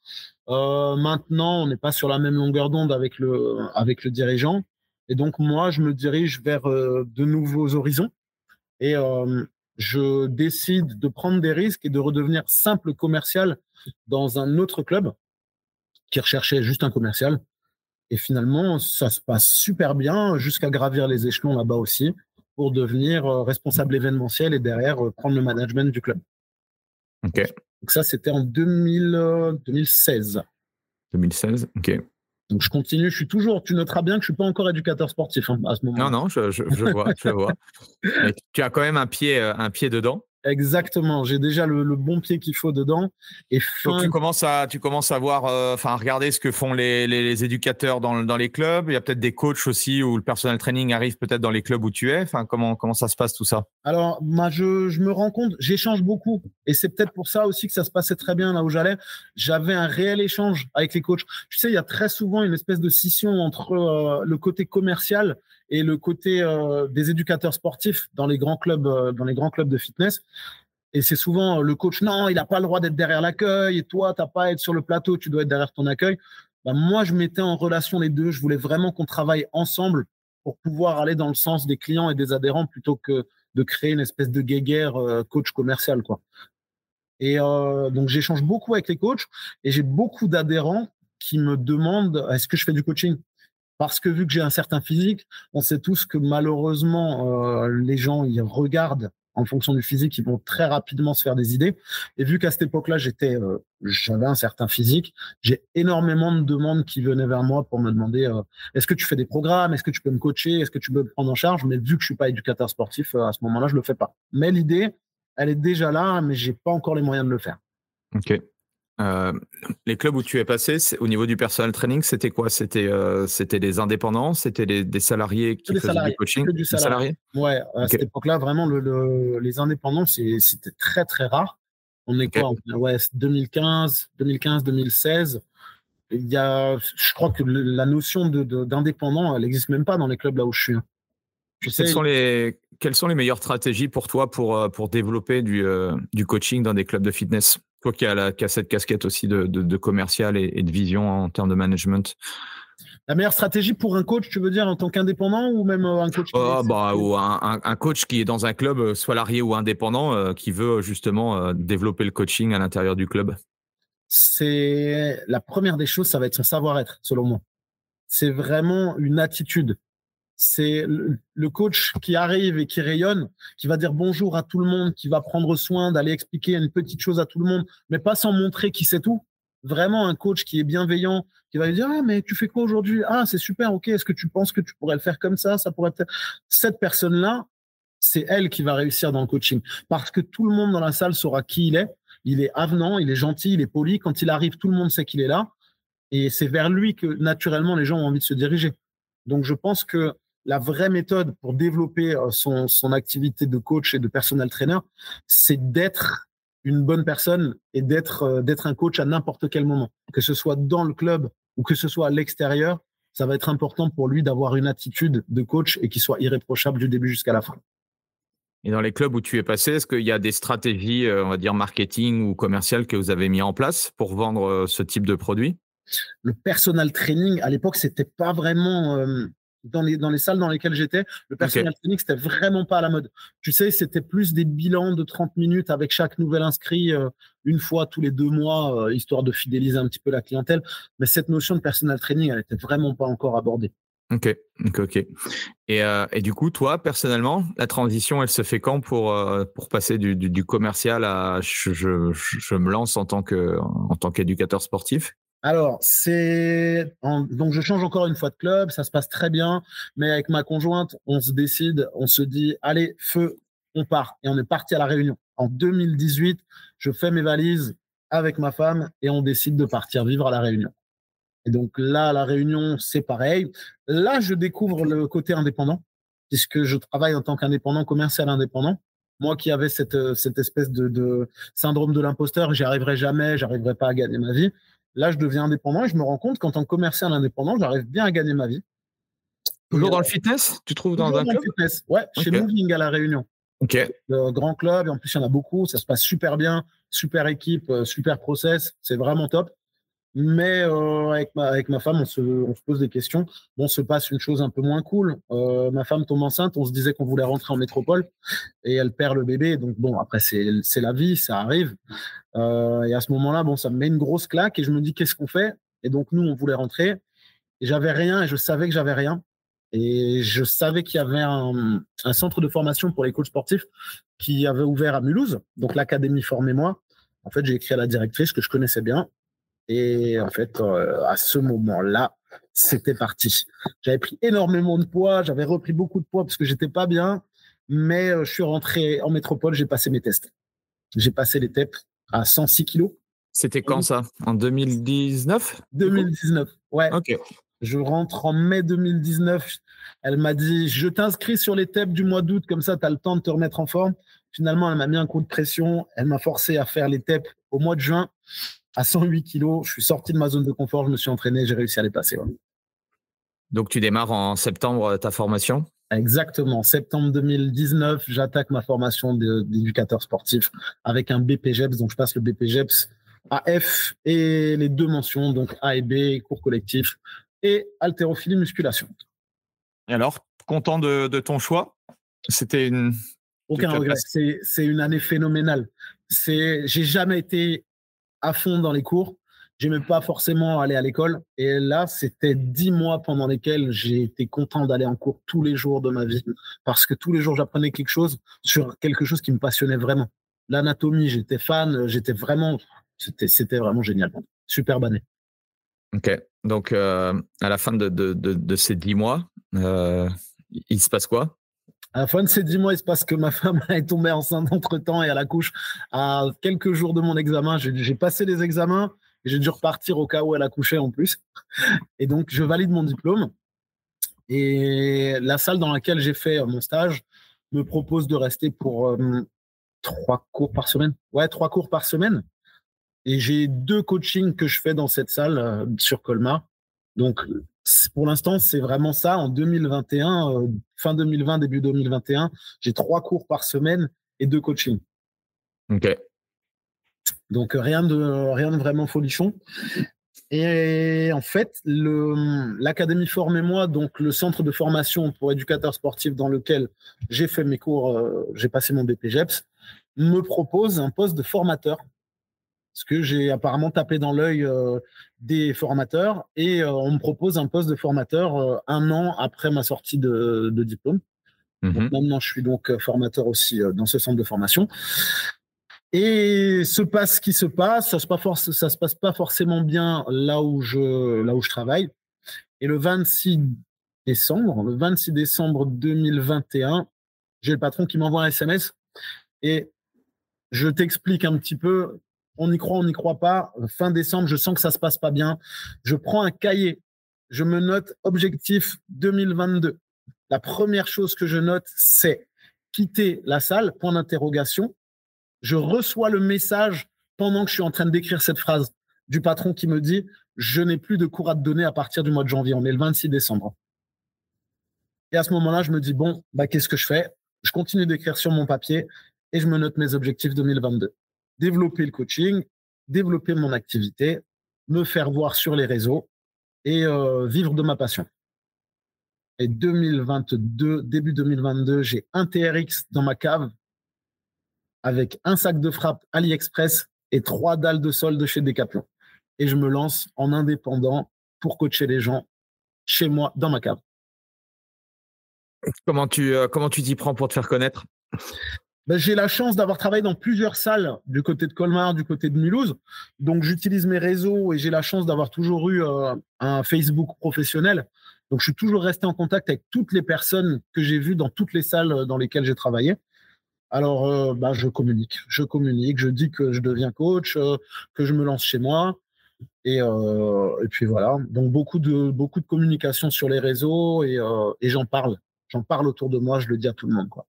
maintenant, on n'est pas sur la même longueur d'onde avec le, avec le dirigeant. Et donc, moi, je me dirige vers euh, de nouveaux horizons et euh, je décide de prendre des risques et de redevenir simple commercial dans un autre club qui recherchait juste un commercial. Et finalement, ça se passe super bien jusqu'à gravir les échelons là-bas aussi pour devenir euh, responsable événementiel et derrière prendre le management du club. Ok. Donc ça, c'était en 2016. 2016, ok. Donc je continue, je suis toujours, tu noteras bien que je ne suis pas encore éducateur sportif hein, à ce moment. Non, non, je, vois, je vois. tu as quand même un pied, euh, un pied dedans. Exactement, j'ai déjà le, bon pied qu'il faut dedans. Et Donc tu commences à, tu commences à voir, euh, enfin, regarder ce que font les, les, éducateurs dans, dans, les clubs. Il y a peut-être des coachs aussi où le personal training arrive peut-être dans les clubs où tu es. Enfin, comment, comment ça se passe tout ça? Alors, moi, je, je, me rends compte, j'échange beaucoup. Et c'est peut-être pour ça aussi que ça se passait très bien là où j'allais. J'avais un réel échange avec les coachs. Tu sais, il y a très souvent une espèce de scission entre euh, le côté commercial et le côté euh, des éducateurs sportifs dans les grands clubs, euh, dans les grands clubs de fitness. Et c'est souvent euh, le coach, non, il n'a pas le droit d'être derrière l'accueil, et toi, tu n'as pas à être sur le plateau, tu dois être derrière ton accueil. Bah, moi, je mettais en relation les deux. Je voulais vraiment qu'on travaille ensemble pour pouvoir aller dans le sens des clients et des adhérents plutôt que de créer une espèce de guéguerre coach commercial. Quoi. Et donc, j'échange beaucoup avec les coachs et j'ai beaucoup d'adhérents qui me demandent est-ce que je fais du coaching? Parce que vu que j'ai un certain physique, on sait tous que malheureusement, euh, les gens, ils regardent en fonction du physique, ils vont très rapidement se faire des idées. Et vu qu'à cette époque-là, j'étais, euh, j'avais un certain physique, j'ai énormément de demandes qui venaient vers moi pour me demander euh, est-ce que tu fais des programmes, est-ce que tu peux me coacher, est-ce que tu peux me prendre en charge? Mais vu que je suis pas éducateur sportif, à ce moment-là, je le fais pas. Mais l'idée, elle est déjà là, mais j'ai pas encore les moyens de le faire. Ok. Euh, les clubs où tu es passé, au niveau du personal training, c'était quoi? C'était euh, c'était des indépendants, c'était des, salariés qui faisaient du coaching, du salarié. Ouais, à cette époque-là, vraiment, les indépendants, c'était très très rare. On est quoi? Ouais, 2015, 2015, 2016. Il y a, je crois que la notion d'indépendant, elle n'existe même pas dans les clubs là où je suis. Hein. quelles, sont les, quelles sont les meilleures stratégies pour toi pour, euh, pour développer du, du coaching dans des clubs de fitness? Toi qui as, la, cette casquette aussi de, commercial et, de vision en termes de management. La meilleure stratégie pour un coach, tu veux dire en tant qu'indépendant ou même euh, un coach oh, bah, Ou un, coach qui est dans un club euh, salarié ou indépendant euh, qui veut justement développer le coaching à l'intérieur du club C'est la première des choses, ça va être son savoir-être, selon moi. C'est vraiment une attitude c'est le coach qui arrive et qui rayonne, qui va dire bonjour à tout le monde, qui va prendre soin d'aller expliquer une petite chose à tout le monde, mais pas sans montrer qui sait tout. Vraiment un coach qui est bienveillant, qui va lui dire ah mais tu fais quoi aujourd'hui? Ah c'est super, ok. Est-ce que tu penses que tu pourrais le faire comme ça? Ça pourrait être cette personne-là, c'est elle qui va réussir dans le coaching parce que tout le monde dans la salle saura qui il est. Il est avenant, il est gentil, il est poli. Quand il arrive, tout le monde sait qu'il est là et c'est vers lui que naturellement les gens ont envie de se diriger. Donc je pense que la vraie méthode pour développer euh, son, activité de coach et de personal trainer, c'est d'être une bonne personne et d'être euh, d'être un coach à n'importe quel moment, que ce soit dans le club ou que ce soit à l'extérieur. Ça va être important pour lui d'avoir une attitude de coach et qui soit irréprochable du début jusqu'à la fin. Et dans les clubs où tu es passé, est-ce qu'il y a des stratégies, euh, on va dire marketing ou commerciales que vous avez mis en place pour vendre ce type de produit? Le personal training, à l'époque, c'était pas vraiment euh, dans, les, dans les salles dans lesquelles j'étais. Le personal training, c'était vraiment pas à la mode. Tu sais, c'était plus des bilans de 30 minutes avec chaque nouvel inscrit euh, une fois tous les deux mois, euh, histoire de fidéliser un petit peu la clientèle. Mais cette notion de personal training, elle était vraiment pas encore abordée. Ok, ok, ok. Et, et, du coup, toi, personnellement, la transition, elle se fait quand pour, pour passer du, du, commercial à je, je, je, me lance en tant que en tant qu'éducateur sportif? Alors, c'est donc je change encore une fois de club, ça se passe très bien, mais avec ma conjointe, on se décide, on se dit allez, feu, on part et on est parti à la Réunion. En 2018, je fais mes valises avec ma femme et on décide de partir vivre à la Réunion. Et donc là, la Réunion, c'est pareil. Là, je découvre le côté indépendant puisque je travaille en tant qu'indépendant commercial indépendant. Moi qui avais cette, cette espèce de, de syndrome de l'imposteur, j'y arriverai jamais, j'arriverai pas à gagner ma vie. Là, je deviens indépendant et je me rends compte qu'en tant que commercial indépendant, j'arrive bien à gagner ma vie. Toujours dans le fitness Tu trouves dans un club le fitness. Ouais, chez Moving à La Réunion. Ok. Le grand club, et en plus, il y en a beaucoup. Ça se passe super bien. Super équipe, euh, super process. C'est vraiment top. Mais euh, avec, ma, femme, on se, pose des questions. Bon, se passe une chose un peu moins cool. Euh, ma femme tombe enceinte. On se disait qu'on voulait rentrer en métropole et elle perd le bébé. Donc, bon, après, c'est la vie, ça arrive. Euh, et à ce moment-là, bon, ça me met une grosse claque et je me dis, qu'est-ce qu'on fait? Et donc, nous, on voulait rentrer. J'avais rien et je savais que j'avais rien. Et je savais qu'il y avait un, un, centre de formation pour les coachs sportifs qui avait ouvert à Mulhouse, donc l'académie Formez-moi. En fait, j'ai écrit à la directrice que je connaissais bien et en fait, euh, à ce moment-là, c'était parti. J'avais pris énormément de poids, j'avais repris beaucoup de poids parce que j'étais pas bien, mais euh, je suis rentré en métropole, j'ai passé mes tests. J'ai passé les TEP à 106 kilos. C'était quand ça? En 2019 2019, ouais. Ok. Je rentre en mai 2019. Elle m'a dit Je t'inscris sur les TEP du mois d'août, comme ça, tu as le temps de te remettre en forme. Finalement, elle m'a mis un coup de pression. Elle m'a forcé à faire les TEP au mois de juin à 108 kilos. Je suis sorti de ma zone de confort, je me suis entraîné, j'ai réussi à les passer. Donc tu démarres en septembre euh, ta formation? Exactement. Septembre 2019, j'attaque ma formation d'éducateur sportif avec un BPGEPS. Donc je passe le BPGEPS AF et les deux mentions, donc A et B, cours collectif et haltérophilie musculation. Et alors, content de, ton choix? C'était une. Aucun regret. C'est une année phénoménale. J'ai jamais été à fond dans les cours. J'aimais pas forcément aller à l'école. Et là, c'était dix mois pendant lesquels j'ai été content d'aller en cours tous les jours de ma vie. Parce que tous les jours, j'apprenais quelque chose sur quelque chose qui me passionnait vraiment. L'anatomie, j'étais fan. J'étais vraiment, c'était vraiment génial. Superbe année. Ok. Donc, euh, à la fin de, ces dix mois, euh, il se passe quoi? À la fin de ces dix mois, il se passe que ma femme est tombée enceinte entre temps et à la couche. À quelques jours de mon examen, j'ai passé les examens et j'ai dû repartir au cas où elle accouchait en plus. Et donc, je valide mon diplôme. Et la salle dans laquelle j'ai fait mon stage me propose de rester pour euh, trois cours par semaine. Ouais, trois cours par semaine. Et j'ai deux coachings que je fais dans cette salle euh, sur Colmar. Donc, pour l'instant, c'est vraiment ça. En 2021, euh, fin 2020, début 2021, j'ai trois cours par semaine et deux coachings. Ok. Donc rien de rien de vraiment folichon. Et en fait, l'académie Formez-moi, donc le centre de formation pour éducateurs sportifs dans lequel j'ai fait mes cours, euh, j'ai passé mon BPGEPS, me propose un poste de formateur parce que j'ai apparemment tapé dans l'œil euh, des formateurs et euh, on me propose un poste de formateur euh, un an après ma sortie de, diplôme. Mhm. maintenant, je suis donc formateur aussi dans ce centre de formation. Et se passe ce qui se passe, ça se passe, ça se passe pas forcément bien là où je, là où je travaille. Et le 26 décembre, le 26 décembre 2021, j'ai le patron qui m'envoie un SMS et je t'explique un petit peu on y croit, on n'y croit pas. Fin décembre, je sens que ça se passe pas bien. Je prends un cahier, je me note objectif 2022. La première chose que je note, c'est quitter la salle, point d'interrogation. Je reçois le message pendant que je suis en train d'écrire cette phrase du patron qui me dit Je n'ai plus de cours à te donner à partir du mois de janvier. On est le 26 décembre. Et à ce moment-là, je me dis Bon, bah, qu'est-ce que je fais? Je continue d'écrire sur mon papier et je me note mes objectifs 2022 développer le coaching, développer mon activité. me faire voir sur les réseaux et vivre de ma passion. Et 2022, début 2022, j'ai un TRX dans ma cave avec un sac de frappe AliExpress et trois dalles de sol de chez Decathlon. Et je me lance en indépendant pour coacher les gens chez moi, dans ma cave. Comment tu euh, comment tu t'y prends pour te faire connaître? Ben, J'ai la chance d'avoir travaillé dans plusieurs salles du côté de Colmar, du côté de Mulhouse. Donc j'utilise mes réseaux et j'ai la chance d'avoir toujours eu euh, un Facebook professionnel. Donc je suis toujours resté en contact avec toutes les personnes que j'ai vues dans toutes les salles dans lesquelles j'ai travaillé. Alors, euh, bah, je communique, je communique, je dis que je deviens coach, euh, que je me lance chez moi. Euh, et, puis voilà. Donc, beaucoup de, beaucoup de communication sur les réseaux et, j'en parle. J'en parle autour de moi, je le dis à tout le monde. Quoi.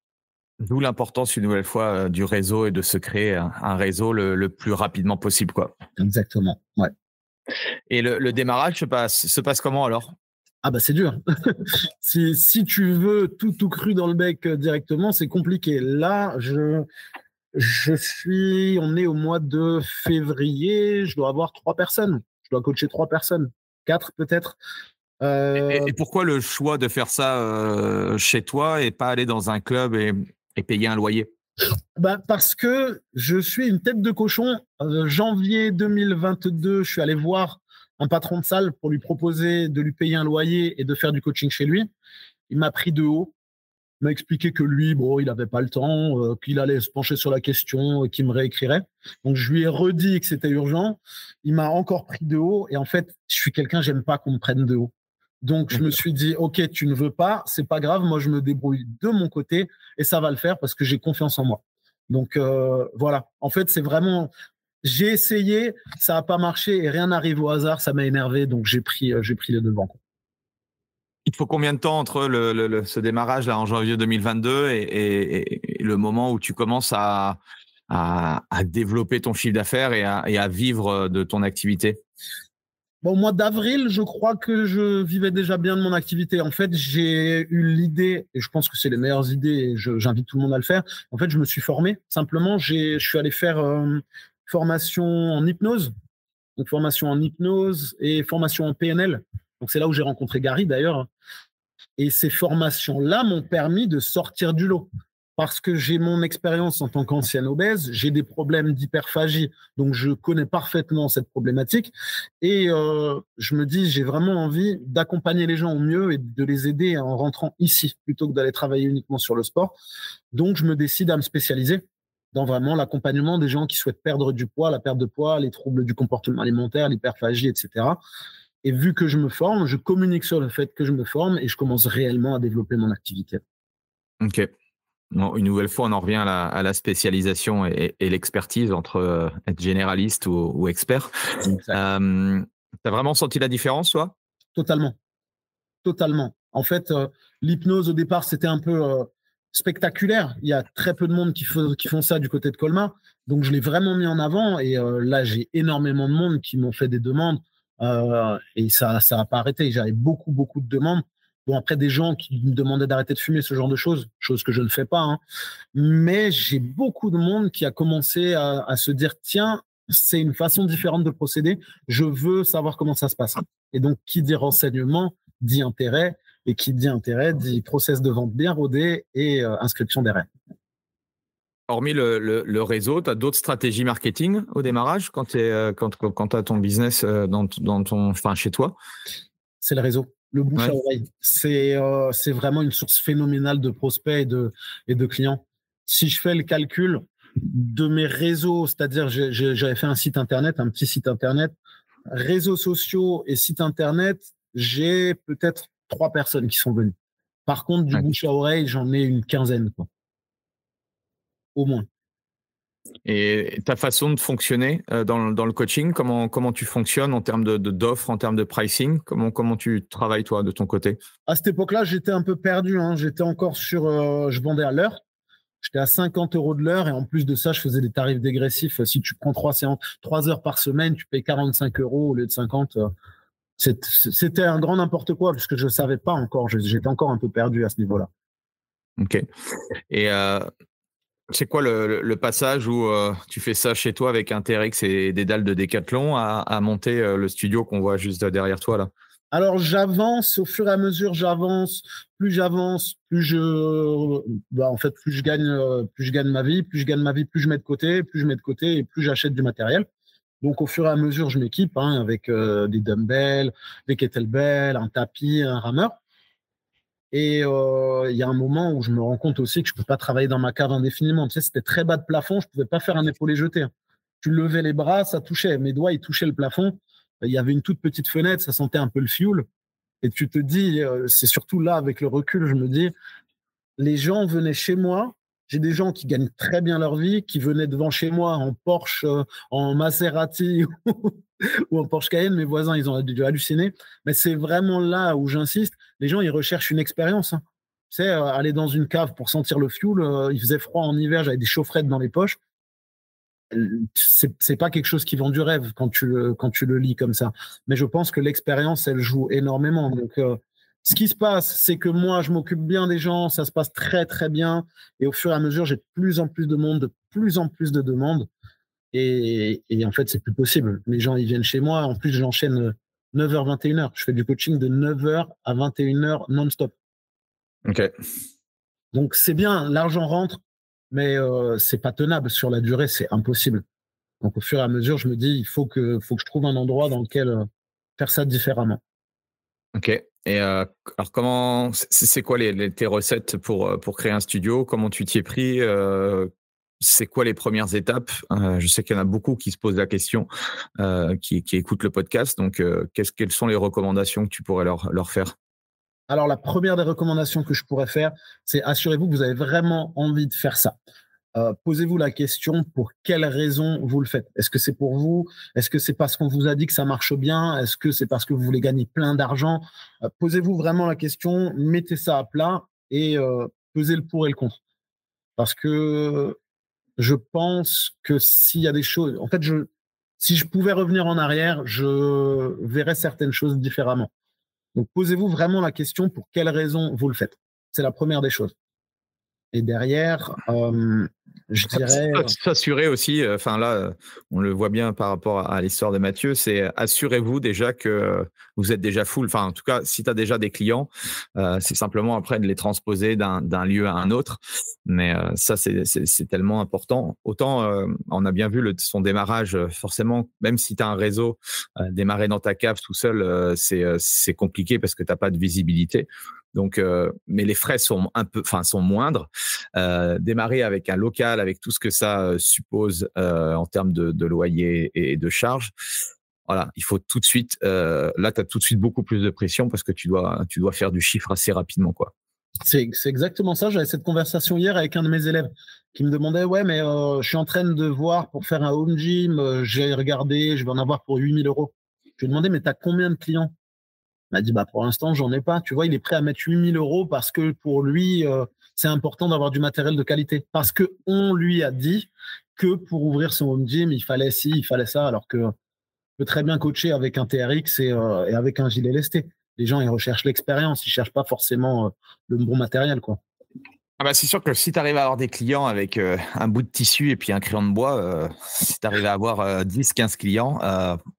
D'où l'importance, une nouvelle fois, du réseau et de se créer un, réseau le, plus rapidement possible. Quoi. Exactement, ouais. Et le, le démarrage se passe, se passe comment alors? Ah bah c'est dur. si, si, tu veux tout tout cru dans le bec euh, directement, c'est compliqué. Là, je, je suis, on est au mois de février, je dois avoir trois personnes. Je dois coacher trois personnes, quatre peut-être. Euh, et, pourquoi le choix de faire ça euh, chez toi et pas aller dans un club et, et payer un loyer bah parce que je suis une tête de cochon. janvier 2022, je suis allé voir un patron de salle pour lui proposer de lui payer un loyer et de faire du coaching chez lui. Il m'a pris de haut, m'a expliqué que lui, bon, il n'avait pas le temps, euh, qu'il allait se pencher sur la question et qu'il me réécrirait. Donc je lui ai redit que c'était urgent. Il m'a encore pris de haut et en fait, je suis quelqu'un, j'aime pas qu'on me prenne de haut. Donc je me suis dit, ok, tu ne veux pas, c'est pas grave, moi je me débrouille de mon côté et ça va le faire parce que j'ai confiance en moi. Donc euh, voilà, en fait c'est vraiment j'ai essayé, ça n'a pas marché et rien n'arrive au hasard, ça m'a énervé, donc j'ai pris, euh, j'ai pris les devants. Il faut combien de temps entre le, ce démarrage là en janvier 2022 et, le moment où tu commences à, à, développer ton chiffre d'affaires et à, et à, vivre de ton activité? Au mois d'avril, je crois que je vivais déjà bien de mon activité. En fait, j'ai eu l'idée, et je pense que c'est les meilleures idées, et j'invite tout le monde à le faire. En fait, je me suis formé. Simplement, je suis allé faire euh, formation en hypnose, donc formation en hypnose et formation en PNL. Donc c'est là où j'ai rencontré Gary d'ailleurs. Et ces formations-là m'ont permis de sortir du lot. Parce que j'ai mon expérience en tant qu'ancienne obèse, j'ai des problèmes d'hyperphagie, donc je connais parfaitement cette problématique. Et euh, je me dis, j'ai vraiment envie d'accompagner les gens au mieux et de les aider en rentrant ici, plutôt que d'aller travailler uniquement sur le sport. Donc je me décide à me spécialiser dans vraiment l'accompagnement des gens qui souhaitent perdre du poids, la perte de poids, les troubles du comportement alimentaire, l'hyperphagie, etc. Et vu que je me forme, je communique sur le fait que je me forme et je commence réellement à développer mon activité. Ok. Une nouvelle fois, on en revient à la, spécialisation et, l'expertise entre euh, être généraliste ou, expert. Euh, tu as vraiment senti la différence, toi? Totalement. Totalement. En fait, euh, l'hypnose, au départ, c'était un peu spectaculaire. Il y a très peu de monde qui, qui font ça du côté de Colmar. Donc, je l'ai vraiment mis en avant. Et euh, là, j'ai énormément de monde qui m'ont fait des demandes. Euh, et ça ça n'a pas arrêté. J'avais beaucoup, beaucoup de demandes. Bon, après, des gens qui me demandaient d'arrêter de fumer, ce genre de choses, chose que je ne fais pas. Hein. Mais j'ai beaucoup de monde qui a commencé à, à se dire, tiens, c'est une façon différente de procéder. Je veux savoir comment ça se passe. Et donc, qui dit renseignement dit intérêt. Et qui dit intérêt dit process de vente bien rodé et euh, inscription des règles. Hormis le, réseau, tu as d'autres stratégies marketing au démarrage quand tu euh, quand, quand as ton business euh, dans, dans ton, enfin, chez toi? C'est le réseau, le bouche à oreille. C'est c'est vraiment une source phénoménale de prospects et de, et de clients. Si je fais le calcul de mes réseaux, c'est-à-dire j'avais fait un site internet, un petit site internet, réseaux sociaux et site internet, j'ai peut-être trois personnes qui sont venues. Par contre, du bouche à oreille, j'en ai une quinzaine, quoi. Au moins. Et ta façon de fonctionner euh, dans, dans, le coaching, comment, comment tu fonctionnes en termes d'offres, de, d'offres, en termes de pricing? Comment, comment tu travailles, toi, de ton côté? À cette époque-là, j'étais un peu perdu. Hein. J'étais encore sur. Euh, je vendais à l'heure. J'étais à 50 euros de l'heure et en plus de ça, je faisais des tarifs dégressifs. Si tu prends trois, séances, trois heures par semaine, tu payes 45 euros au lieu de 50. C'était un grand n'importe quoi puisque je ne savais pas encore. J'étais encore un peu perdu à ce niveau-là. Ok. Et euh, C'est quoi le, passage où euh, tu fais ça chez toi avec un TRX et des dalles de décathlon à, monter euh, le studio qu'on voit juste derrière toi là? Alors j'avance au fur et à mesure, j'avance. Plus j'avance, plus je, bah, en fait, plus je gagne, euh, plus je gagne ma vie, plus je gagne ma vie, plus je mets de côté, plus je mets de côté et plus j'achète du matériel. Donc au fur et à mesure, je m'équipe hein, avec des dumbbells, des kettlebells, un tapis, un rameur. Et euh, il y a un moment où je me rends compte aussi que je peux pas travailler dans ma cave indéfiniment. Tu sais, c'était très bas de plafond, je pouvais pas faire un épaulé jeté. Tu levais les bras, ça touchait. Mes doigts, ils touchaient le plafond. Il y avait une toute petite fenêtre, ça sentait un peu le fioul. Et tu te dis, euh, c'est surtout là, avec le recul, je me dis, les gens venaient chez moi. J'ai des gens qui gagnent très bien leur vie, qui venaient devant chez moi en Porsche, euh, en Maserati ou en Porsche Cayenne. Mes voisins, ils ont dû halluciner. Mais c'est vraiment là où j'insiste. Les gens, ils recherchent une expérience. Hein. Euh, aller dans une cave pour sentir le fioul, euh, il faisait froid en hiver, j'avais des chaufferettes dans les poches. C'est pas quelque chose qui vend du rêve quand tu le, quand tu le lis comme ça. Mais je pense que l'expérience, elle joue énormément. Donc, euh, ce qui se passe, c'est que moi, je m'occupe bien des gens, ça se passe très, très bien. Et au fur et à mesure, j'ai de plus en plus de monde, de plus en plus de demandes. Et, en fait, c'est plus possible. Les gens, ils viennent chez moi. En plus, j'enchaîne 9h, 21h. Je fais du coaching de 9h à 21h non-stop. OK. Donc, c'est bien, l'argent rentre, mais euh, c'est pas tenable sur la durée, c'est impossible. Donc, au fur et à mesure, je me dis, il faut que, faut que je trouve un endroit dans lequel euh, faire ça différemment. Ok. Et euh, alors, comment, c'est quoi les, tes recettes pour, pour créer un studio? Comment tu t'y es pris c'est quoi les premières étapes? Euh, Je sais qu'il y en a beaucoup qui se posent la question, euh, qui, écoutent le podcast. Donc, euh, quelles sont les recommandations que tu pourrais leur, leur faire? Alors, la première des recommandations que je pourrais faire, c'est assurez-vous que vous avez vraiment envie de faire ça. Posez-vous la question pour quelles raisons vous le faites? Est-ce que c'est pour vous? Est-ce que c'est parce qu'on vous a dit que ça marche bien? Est-ce que c'est parce que vous voulez gagner plein d'argent? Posez-vous vraiment la question, mettez ça à plat et pesez le pour et le contre. Parce que je pense que s'il y a des choses, en fait, je, si je pouvais revenir en arrière, je verrais certaines choses différemment. Donc, posez-vous vraiment la question pour quelles raisons vous le faites? C'est la première des choses. Et derrière, euh, je dirais. Euh, s'assurer aussi, euh, enfin là, on le voit bien par rapport à l'histoire de Mathieu, c'est assurez-vous déjà que vous êtes déjà full. Enfin, en tout cas, si tu as déjà des clients, c'est simplement après de les transposer d'un lieu à un autre. Mais ça, c'est tellement important. Autant, on a bien vu le, son démarrage, forcément, même si tu as un réseau, démarrer dans ta cave tout seul, c'est compliqué parce que tu n'as pas de visibilité. Donc, euh, mais les frais sont un peu, enfin, sont moindres. Euh, démarrer avec un local, avec tout ce que ça euh, suppose en termes de, loyer et de charges. Voilà, il faut tout de suite. là, tu as tout de suite beaucoup plus de pression parce que tu dois, tu dois faire du chiffre assez rapidement, quoi. C'est exactement ça. J'avais cette conversation hier avec un de mes élèves qui me demandait Ouais, mais je suis en train de voir pour faire un home gym. J'ai regardé, je vais en avoir pour 8000 euros. Je lui ai demandé Mais tu as combien de clients? M'a dit bah pour l'instant j'en ai pas. Tu vois, il est prêt à mettre 8000 euros parce que pour lui euh, c'est important d'avoir du matériel de qualité. Parce que on lui a dit que pour ouvrir son home gym il fallait ci, il fallait ça, alors que peut très bien coacher avec un TRX euh, et, avec un gilet lesté. Les gens ils recherchent l'expérience, ils cherchent pas forcément euh, le bon matériel quoi. Ah bah c'est sûr que si tu arrives à avoir des clients avec euh, un bout de tissu et puis un crayon de bois, si tu arrives à avoir 10, euh, 15 clients,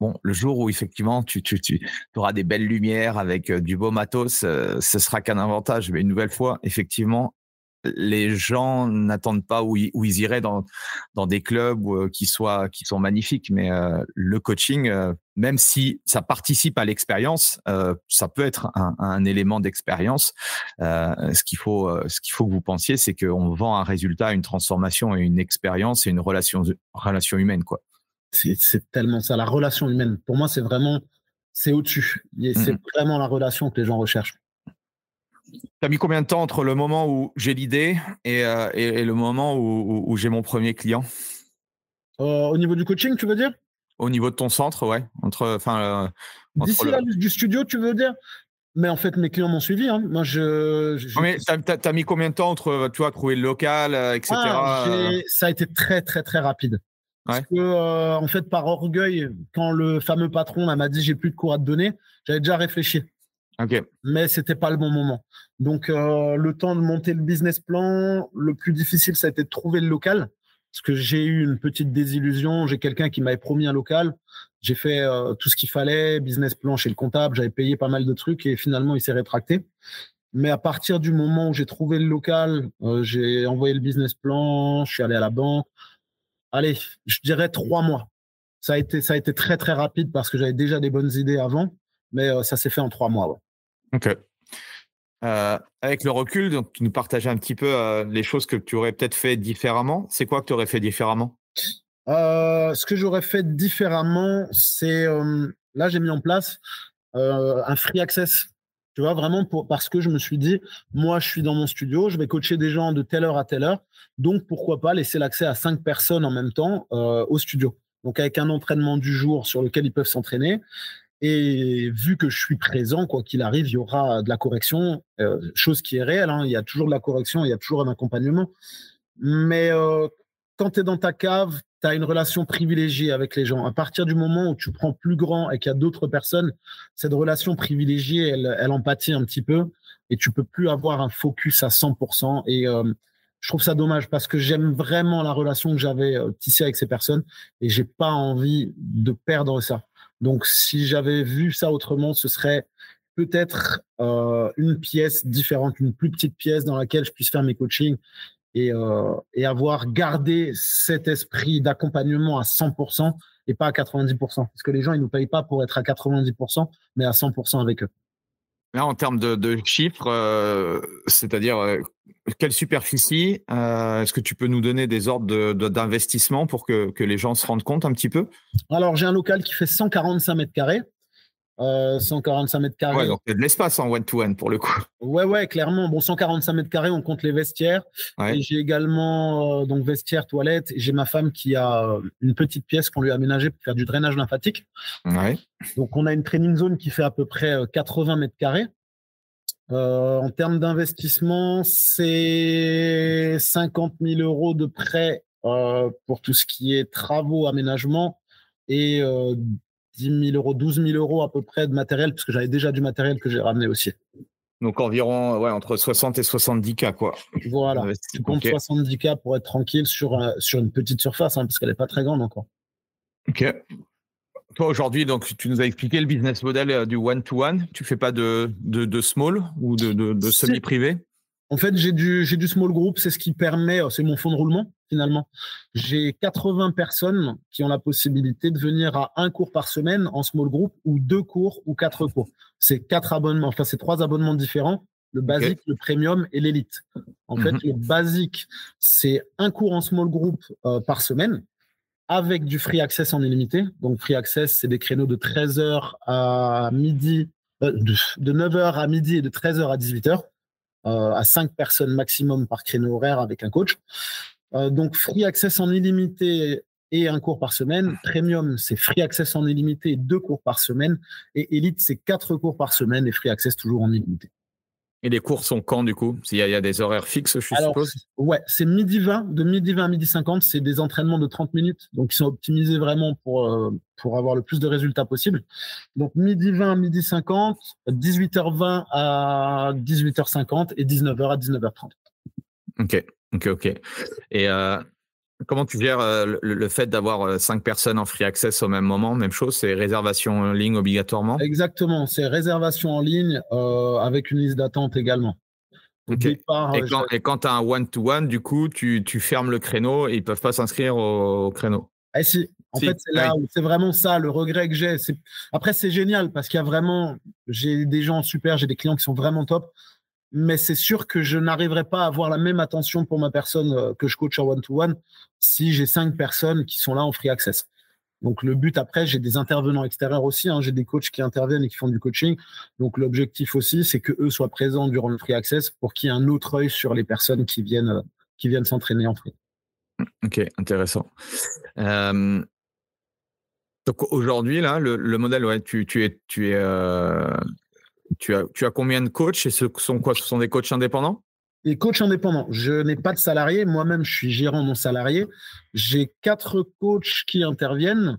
bon, le jour où effectivement tu, tu, tu auras des belles lumières avec du beau matos, ce sera qu'un avantage. Mais une nouvelle fois, effectivement, les gens n'attendent pas où ils, iraient dans, dans des clubs euh, qui, soient, qui sont magnifiques. Mais euh, le coaching, euh, même si ça participe à l'expérience, ça peut être un, élément d'expérience. ce qu'il faut, ce qu'il faut que vous pensiez, c'est qu'on vend un résultat, une transformation et une expérience et une relation, relation humaine, quoi. C'est tellement ça, la relation humaine. Pour moi, c'est vraiment, c'est au-dessus. C'est mmh vraiment la relation que les gens recherchent. Tu as mis combien de temps entre le moment où j'ai l'idée et, euh, le moment où, j'ai mon premier client? Euh, Au niveau du coaching, tu veux dire? Au niveau de ton centre, ouais. Entre, enfin, euh, D'ici du studio, tu veux dire? Mais en fait, mes clients m'ont suivi. Hein. Moi, je. mais tu as, mis combien de temps entre, tu vois, trouver le local, etc. Ah, ça a été très, très, très rapide. Parce que, en fait, par orgueil, quand le fameux patron m'a dit j'ai plus de cours à te donner, j'avais déjà réfléchi. Ok. Mais c'était pas le bon moment. Donc, euh, le temps de monter le business plan, le plus difficile, ça a été de trouver le local. Parce que j'ai eu une petite désillusion. J'ai quelqu'un qui m'avait promis un local. J'ai fait euh, tout ce qu'il fallait, business plan chez le comptable. J'avais payé pas mal de trucs et finalement, il s'est rétracté. Mais à partir du moment où j'ai trouvé le local, euh, j'ai envoyé le business plan, je suis allé à la banque. Allez, je dirais trois mois. Ça a été, ça a été très, très rapide parce que j'avais déjà des bonnes idées avant, mais euh, ça s'est fait en trois mois. Ok. Euh, avec le recul, donc, tu nous partageais un petit peu les choses que tu aurais peut-être fait différemment. C'est quoi que tu aurais fait différemment? Ce que j'aurais fait différemment, c'est là, j'ai mis en place un free access tu vois, vraiment pour, parce que je me suis dit, moi, je suis dans mon studio, je vais coacher des gens de telle heure à telle heure. Donc, pourquoi pas laisser l'accès à cinq personnes en même temps euh, au studio. Donc, avec un entraînement du jour sur lequel ils peuvent s'entraîner. Et vu que je suis présent, quoi qu'il arrive, il y aura de la correction, euh, chose qui est réelle. Hein. il y a toujours de la correction, il y a toujours un accompagnement. Mais euh, quand tu es dans ta cave, tu as une relation privilégiée avec les gens. À partir du moment où tu prends plus grand et qu'il y a d'autres personnes, cette relation privilégiée, elle, elle empathie un petit peu et tu peux plus avoir un focus à 100%. Et euh, je trouve ça dommage parce que j'aime vraiment la relation que j'avais tissée avec ces personnes et j'ai pas envie de perdre ça. Donc, si j'avais vu ça autrement, ce serait peut-être euh, une pièce différente, une plus petite pièce dans laquelle je puisse faire mes coachings euh, et, avoir gardé cet esprit d'accompagnement à 100% et pas à 90%. Parce que les gens, ils ne nous payent pas pour être à 90%, mais à 100% avec eux. Là, en termes de, chiffres, euh, c'est-à-dire euh, quelle superficie Est-ce que tu peux nous donner des ordres d'investissement pour que, que, les gens se rendent compte un petit peu? Alors, j'ai un local qui fait 145 mètres carrés. 145 euh, mètres carrés. Ouais, donc il y a de l'espace en one-to-one pour le coup. Ouais, ouais, clairement. Bon, 145 mètres carrés, on compte les vestiaires. Et j'ai également euh, donc vestiaire, toilette. J'ai ma femme qui a euh, une petite pièce qu'on lui a aménagée pour faire du drainage lymphatique. Ouais. Donc on a une training zone qui fait à peu près 80 mètres carrés. en termes d'investissement, c'est 50 000 euros de prêt pour tout ce qui est travaux, aménagement et 10 000 euros, 12 000 euros à peu près de matériel, parce que j'avais déjà du matériel que j'ai ramené aussi. Donc environ ouais, entre 60 et 70 k quoi. Voilà. Tu comptes 70 k pour être tranquille sur, euh, sur une petite surface, hein, parce qu'elle n'est pas très grande encore. Ok. Toi aujourd'hui, donc tu nous as expliqué le business model euh, du one-to-one. Tu fais pas de, de, de small ou de, de, de semi-privé? En fait, j'ai du, j'ai du small group, c'est ce qui permet, euh, c'est mon fonds de roulement finalement. J'ai 80 personnes qui ont la possibilité de venir à un cours par semaine en small group ou deux cours ou quatre cours. C'est quatre abonnements, enfin c'est trois abonnements différents, le basique, le premium et l'élite. En fait, mhm. le basique, c'est un cours en small group euh, par semaine avec du free access en illimité. Donc free access, c'est des créneaux de 13h à midi, euh, de, de 9h à midi et de 13h à 18h. Euh, à cinq personnes maximum par créneau horaire avec un coach. Euh, donc, free access en illimité et un cours par semaine. Premium, c'est free access en illimité, deux cours par semaine. Et Elite, c'est quatre cours par semaine et free access toujours en illimité. Et les cours sont quand du coup? S'il y, y, a des horaires fixes, je suppose? Ouais, c'est midi 20, de midi 20 à midi 50, c'est des entraînements de 30 minutes, donc ils sont optimisés vraiment pour, euh, pour avoir le plus de résultats possible. Donc midi 20 à midi 50, 18h20 à 18h50 et 19h à 19h30. Ok, ok, ok. Et euh, Comment tu gères euh, le, fait d'avoir euh, cinq personnes en free access au même moment? Même chose, c'est réservation en ligne obligatoirement? Exactement, c'est réservation en ligne euh, avec une liste d'attente également. et, quand, tu as un one-to-one, du coup, tu, fermes le créneau et ils ne peuvent pas s'inscrire au, créneau? Eh si, en fait, c'est là c'est vraiment ça le regret que j'ai. Après, c'est génial parce qu'il y a vraiment, j'ai des gens super, j'ai des clients qui sont vraiment top mais c'est sûr que je n'arriverai pas à avoir la même attention pour ma personne euh, que je coach en one-to-one si j'ai cinq personnes qui sont là en free access. Donc le but après, j'ai des intervenants extérieurs aussi, hein. j'ai des coachs qui interviennent et qui font du coaching. Donc l'objectif aussi, c'est que eux soient présents durant le free access pour qu'il y ait un autre œil sur les personnes qui viennent euh, qui viennent s'entraîner en free. Ok, intéressant. Euh, donc aujourd'hui là, le, modèle, tu, es tu es tu as, combien de coachs et ce sont quoi? Ce sont des coachs indépendants? Les coachs indépendants. Je n'ai pas de salariés. Moi-même, je suis gérant non salarié. J'ai quatre coachs qui interviennent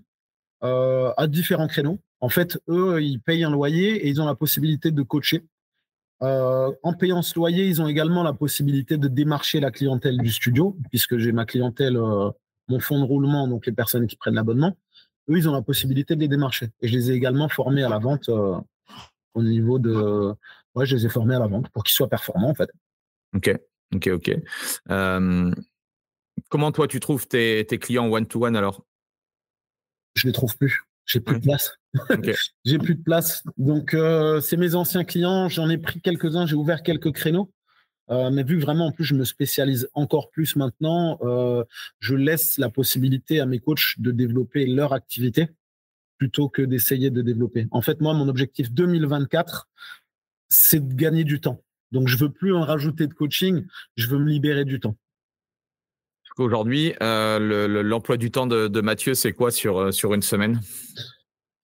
euh, à différents créneaux. En fait, eux, ils payent un loyer et ils ont la possibilité de coacher. Euh, en payant ce loyer, ils ont également la possibilité de démarcher la clientèle du studio, puisque j'ai ma clientèle, euh, mon fonds de roulement, donc les personnes qui prennent l'abonnement. Eux, ils ont la possibilité de les démarcher. Et je les ai également formés à la vente au niveau de. Ouais, je les ai formés à la vente pour qu'ils soient performants, en fait. Ok, ok, ok. comment toi, tu trouves tes, tes clients one-to-one alors? Je les trouve plus. J'ai plus de place. j'ai plus de place. Donc, euh, c'est mes anciens clients. J'en ai pris quelques-uns. J'ai ouvert quelques créneaux. Euh, mais vu que vraiment, en plus, je me spécialise encore plus maintenant, euh, je laisse la possibilité à mes coachs de développer leur activité plutôt que d'essayer de développer. En fait, moi, mon objectif 2024, c'est de gagner du temps. Donc, je veux plus en rajouter de coaching. Je veux me libérer du temps. Aujourd'hui, euh, l'emploi du temps de, Mathieu, c'est quoi sur, euh, sur une semaine?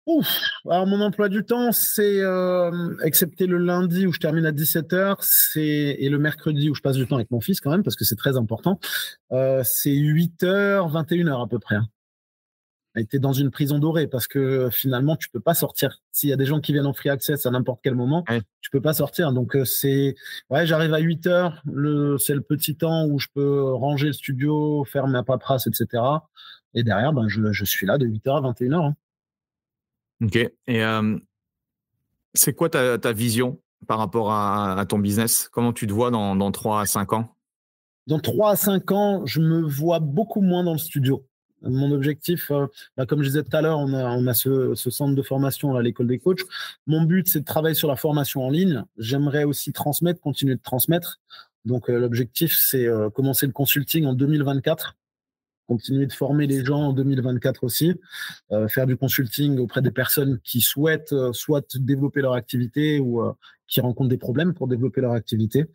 Ouf. Alors, mon emploi du temps, c'est, euh, excepté le lundi où je termine à 17h, et le mercredi où je passe du temps avec mon fils quand même, parce que c'est très important, c'est 8h, 21h à peu près. Hein été dans une prison dorée parce que finalement, tu peux pas sortir. S'il y a des gens qui viennent en free access à n'importe quel moment, tu peux pas sortir. Donc, euh, c'est, ouais, j'arrive à 8 heures. Le, c'est le petit temps où je peux ranger le studio, faire ma paperasse, etc. Et derrière, ben, je, je suis là de 8 heures à 21 heures. Hein. Ok. Et euh, c'est quoi ta, ta, vision par rapport à, à, ton business? Comment tu te vois dans, dans 3 à 5 ans? Dans 3 à 5 ans, je me vois beaucoup moins dans le studio. Mon objectif, euh, bah, comme je disais tout à l'heure, on a, ce, centre de formation à l'école des coachs. Mon but, c'est de travailler sur la formation en ligne. J'aimerais aussi transmettre, continuer de transmettre. Donc, euh, l'objectif, c'est euh, commencer le consulting en 2024, continuer de former les gens en 2024 aussi, faire du consulting auprès des personnes qui souhaitent soit développer leur activité ou qui rencontrent des problèmes pour développer leur activité.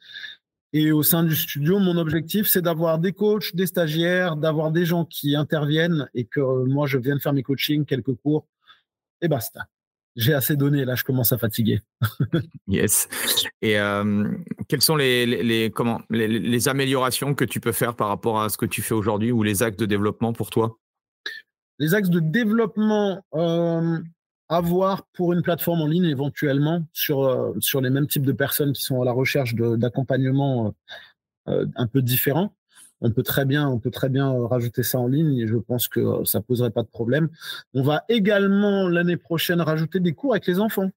Et au sein du studio, mon objectif, c'est d'avoir des coachs, des stagiaires, d'avoir des gens qui interviennent et que euh, moi, je vienne faire mes coachings, quelques cours, et basta. J'ai assez donné, là, je commence à fatiguer. yes. Et euh, quelles sont les, les, comment, les, améliorations que tu peux faire par rapport à ce que tu fais aujourd'hui ou les axes de développement pour toi? Les axes de développement, euh, avoir pour une plateforme en ligne éventuellement sur, euh, sur les mêmes types de personnes qui sont à la recherche d'accompagnement euh, euh, un peu différents. On peut très bien, on peut très bien rajouter ça en ligne et je pense que ça poserait pas de problème. On va également l'année prochaine rajouter des cours avec les enfants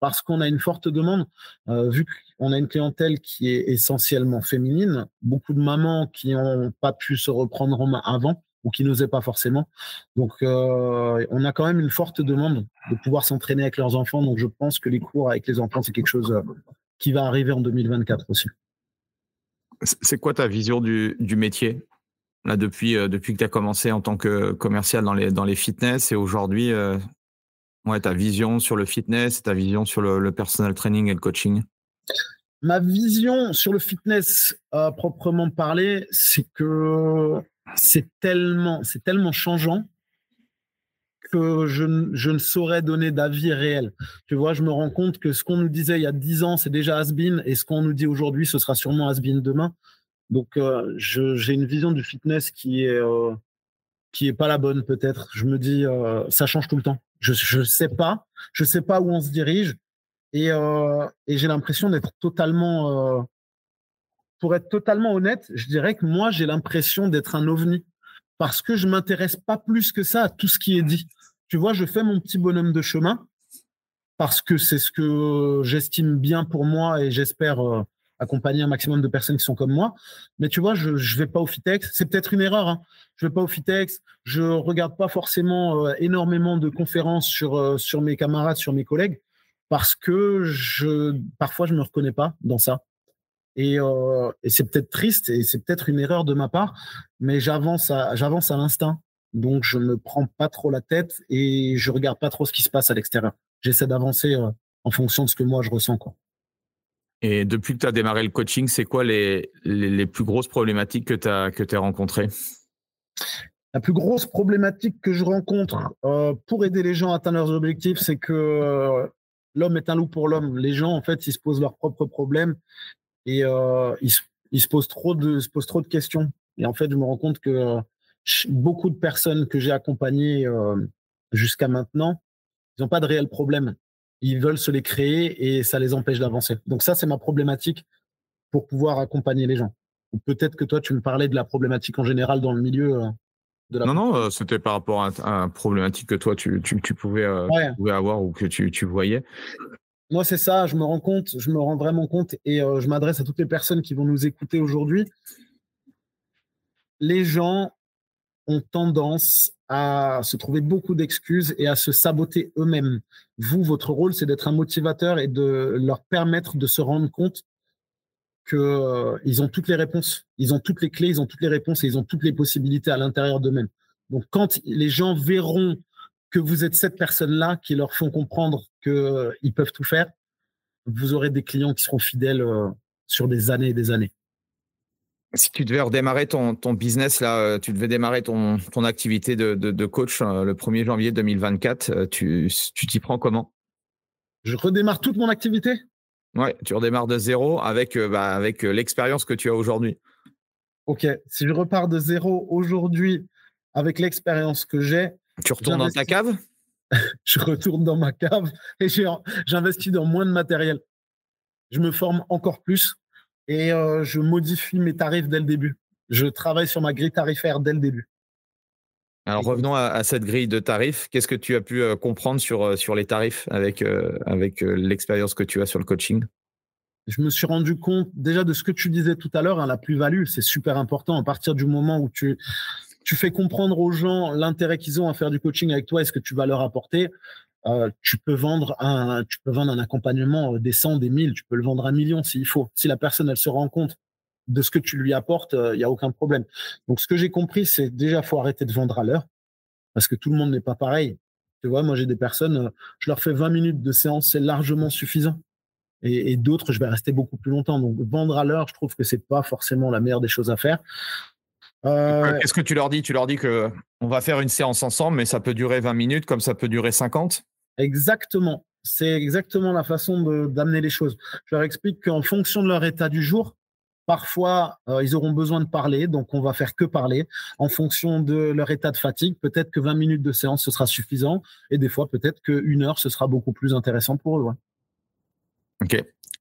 parce qu'on a une forte demande. vu qu'on a une clientèle qui est essentiellement féminine, beaucoup de mamans qui n'ont pas pu se reprendre en main avant ou qui n'osaient pas forcément. Donc, euh, on a quand même une forte demande de pouvoir s'entraîner avec leurs enfants. Donc, je pense que les cours avec les enfants, c'est quelque chose euh, qui va arriver en 2024 aussi. C'est quoi ta vision du, métier là depuis, euh, depuis que tu as commencé en tant que commercial dans les, dans les fitness et aujourd'hui, ouais, ta vision sur le fitness, ta vision sur le, le personal training et le coaching? Ma vision sur le fitness à proprement parler, c'est que c'est tellement, c'est tellement changeant que je, ne saurais donner d'avis réel. Tu vois, je me rends compte que ce qu'on nous disait il y a dix ans, c'est déjà has et ce qu'on nous dit aujourd'hui, ce sera sûrement has demain. Donc, euh, j'ai une vision du fitness qui est euh, qui est pas la bonne peut-être. Je me dis, euh, ça change tout le temps. Je ne sais pas, je sais pas où on se dirige, et, et j'ai l'impression d'être totalement pour être totalement honnête, je dirais que moi, j'ai l'impression d'être un ovni parce que je m'intéresse pas plus que ça à tout ce qui est dit. Tu vois, je fais mon petit bonhomme de chemin parce que c'est ce que j'estime bien pour moi et j'espère euh, accompagner un maximum de personnes qui sont comme moi. Mais tu vois, je ne vais pas au Fitex. C'est peut-être une erreur. Hein. Je vais pas au Fitex. Je regarde pas forcément euh, énormément de conférences sur, euh, sur mes camarades, sur mes collègues parce que parfois, je me reconnais pas dans ça. Euh, et, c'est peut-être triste et c'est peut-être une erreur de ma part, mais j'avance à, j'avance à l'instinct. Donc, je ne prends pas trop la tête et je regarde pas trop ce qui se passe à l'extérieur. J'essaie d'avancer euh, en fonction de ce que moi je ressens. Quoi. Et depuis que tu as démarré le coaching, c'est quoi les, les, plus grosses problématiques que tu as, que as rencontrées? La plus grosse problématique que je rencontre euh, pour aider les gens à atteindre leurs objectifs, c'est que l'homme est un loup pour l'homme. Les gens, en fait, ils se posent leurs propres problèmes et euh, il, se pose trop de, se pose trop de questions. Et en fait, je me rends compte que euh, beaucoup de personnes que j'ai accompagnées euh, jusqu'à maintenant Ils n'ont pas de réels problèmes. Ils veulent se les créer et ça les empêche d'avancer. Donc ça, c'est ma problématique pour pouvoir accompagner les gens. Ou peut-être que toi, tu me parlais de la problématique en général dans le milieu. Euh, de la non, non, c'était par rapport à, un problématique que toi, tu, pouvais, avoir ou que tu voyais. Moi, c'est ça, je me rends compte, je me rends vraiment compte et je m'adresse à toutes les personnes qui vont nous écouter aujourd'hui. Les gens ont tendance à se trouver beaucoup d'excuses et à se saboter eux-mêmes. Vous, votre rôle, c'est d'être un motivateur et de leur permettre de se rendre compte qu'ils euh, ont toutes les réponses, ils ont toutes les clés, ils ont toutes les réponses et ils ont toutes les possibilités à l'intérieur d'eux-mêmes. Donc, quand les gens verront que vous êtes cette personne-là qui leur font comprendre qu'ils euh, peuvent tout faire, vous aurez des clients qui seront fidèles euh, sur des années et des années si tu devais redémarrer ton, ton business, là, euh, tu devais démarrer ton, ton activité de, de, coach euh, le 1er janvier 2024, euh, tu t'y prends comment? Je redémarre toute mon activité? Ouais, tu redémarres de zéro avec, bah, avec l'expérience que tu as aujourd'hui. Ok, si je repars de zéro aujourd'hui avec l'expérience que j'ai. Tu retournes dans ta cave? Je retourne dans ma cave et j'investis dans moins de matériel. Je me forme encore plus et euh, je modifie mes tarifs dès le début. Je travaille sur ma grille tarifaire dès le début. Alors revenons à, cette grille de tarifs. Qu'est-ce que tu as pu euh, comprendre sur, euh, sur les tarifs avec, avec l'expérience que tu as sur le coaching? Je me suis rendu compte déjà de ce que tu disais tout à l'heure, hein, la plus-value, c'est super important. À partir du moment où tu, tu fais comprendre aux gens l'intérêt qu'ils ont à faire du coaching avec toi et ce que tu vas leur apporter, euh, tu peux vendre un, tu peux accompagnement euh, des 100, des 1000, tu peux le vendre un million s'il faut. Si la personne, elle se rend compte de ce que tu lui apportes, euh, il n'y a aucun problème. Donc, ce que j'ai compris, c'est déjà, faut arrêter de vendre à l'heure parce que tout le monde n'est pas pareil. Tu vois, moi, j'ai des personnes, je leur fais 20 minutes de séance, c'est largement suffisant. Et, et d'autres, je vais rester beaucoup plus longtemps. Donc, vendre à l'heure, je trouve que c'est pas forcément la meilleure des choses à faire. Qu'est-ce que tu leur dis? Tu leur dis que on va faire une séance ensemble, mais ça peut durer 20 minutes comme ça peut durer 50 Exactement. C'est exactement la façon d'amener les choses. Je leur explique qu'en fonction de leur état du jour, Parfois, euh, ils auront besoin de parler, donc on va faire que parler. En fonction de leur état de fatigue, peut-être que 20 minutes de séance, ce sera suffisant. Et des fois, peut-être qu'une heure, ce sera beaucoup plus intéressant pour eux. Ok.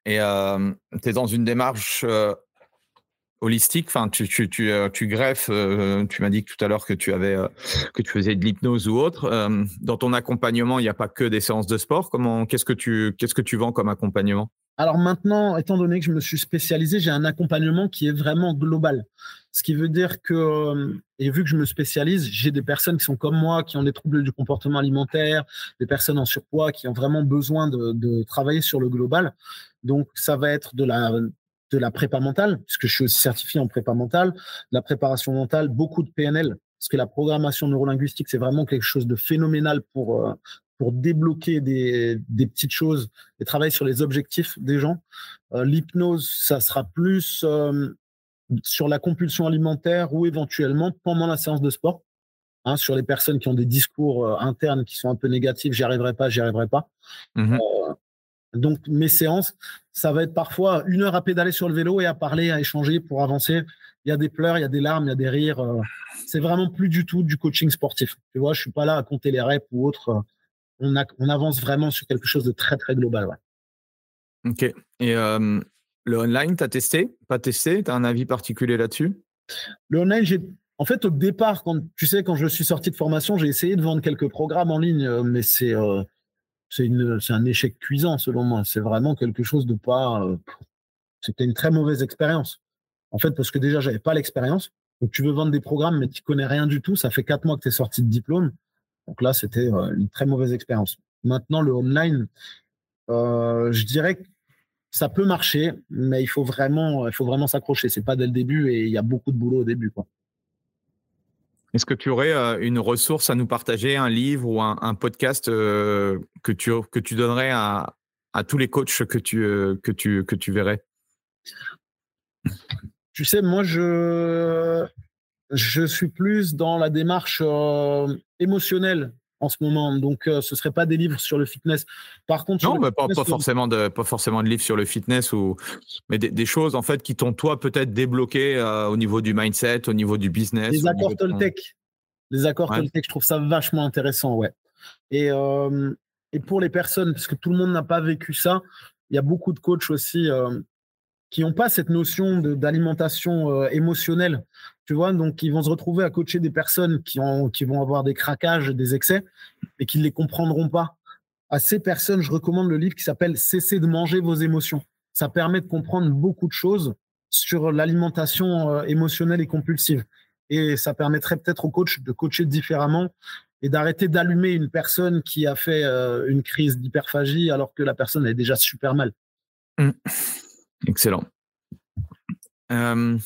Et euh, tu es dans une démarche euh, holistique. Enfin, tu, tu, tu, euh, greffes. Euh, tu m'as dit tout à l'heure que tu avais, euh, que tu faisais de l'hypnose ou autre. dans ton accompagnement, il n'y a pas que des séances de sport. Comment, qu'est-ce que tu, qu'est-ce que tu vends comme accompagnement? Alors maintenant, étant donné que je me suis spécialisé, j'ai un accompagnement qui est vraiment global. Ce qui veut dire que, et vu que je me spécialise, j'ai des personnes qui sont comme moi, qui ont des troubles du comportement alimentaire, des personnes en surpoids, qui ont vraiment besoin de travailler sur le global. Donc, ça va être de la de la prépa mentale, puisque je suis aussi certifié en prépa mentale, la préparation mentale, beaucoup de PNL, parce que la programmation neurolinguistique, c'est vraiment quelque chose de phénoménal pour, euh, pour débloquer des, des, petites choses et travailler sur les objectifs des gens. Euh, l'hypnose, ça sera plus euh, sur la compulsion alimentaire ou éventuellement pendant la séance de sport. Hein, sur les personnes qui ont des discours internes qui sont un peu négatifs, j'y arriverai pas, j'y arriverai pas. Mmh donc, mes séances, ça va être parfois une heure à pédaler sur le vélo et à parler, à échanger pour avancer. Il y a des pleurs, il y a des larmes, il y a des rires. Euh, c'est vraiment plus du tout du coaching sportif. Tu vois, je suis pas là à compter les reps ou autre. On, on avance vraiment sur quelque chose de très, très global. Ok. Et euh, le online, tu as testé? Pas testé? Tu as un avis particulier là-dessus? Le online, j'ai. En fait, au départ, quand tu sais, quand je suis sorti de formation, j'ai essayé de vendre quelques programmes en ligne, euh, mais c'est c'est un échec cuisant selon moi. C'est vraiment quelque chose de pas. Euh, c'était une très mauvaise expérience. En fait, parce que déjà, j'avais pas l'expérience. Donc, tu veux vendre des programmes, mais tu connais rien du tout. Ça fait quatre mois que tu es sorti de diplôme. Donc là, c'était euh, une très mauvaise expérience. Maintenant, le online, euh, je dirais que ça peut marcher, mais il faut vraiment, il faut vraiment s'accrocher. C'est pas dès le début et il y a beaucoup de boulot au début. Est-ce que tu aurais euh, une ressource à nous partager, un livre ou un, podcast euh, que, tu, donnerais à, tous les coachs que tu, euh, verrais? Tu sais, moi, je suis plus dans la démarche émotionnelle en ce moment. Donc, ce ne serait pas des livres sur le fitness. Par contre, non, mais pas, forcément de, pas forcément de livres sur le fitness, ou, mais des, choses en fait qui t'ont toi peut-être débloqué euh, au niveau du mindset, au niveau du business. Les accords Toltec. Les accords Toltec, je trouve ça vachement intéressant, ouais. Et et pour les personnes, parce que tout le monde n'a pas vécu ça, il y a beaucoup de coachs aussi euh, qui n'ont pas cette notion d'alimentation euh, émotionnelle. Tu vois, donc ils vont se retrouver à coacher des personnes qui, ont, qui vont avoir des craquages, des excès, et qui ne les comprendront pas. À ces personnes, je recommande le livre qui s'appelle Cessez de manger vos émotions. Ça permet de comprendre beaucoup de choses sur l'alimentation euh, émotionnelle et compulsive. Et ça permettrait peut-être au coach de coacher différemment et d'arrêter d'allumer une personne qui a fait euh, une crise d'hyperphagie alors que la personne est déjà super mal. Mmh. Excellent. Euh,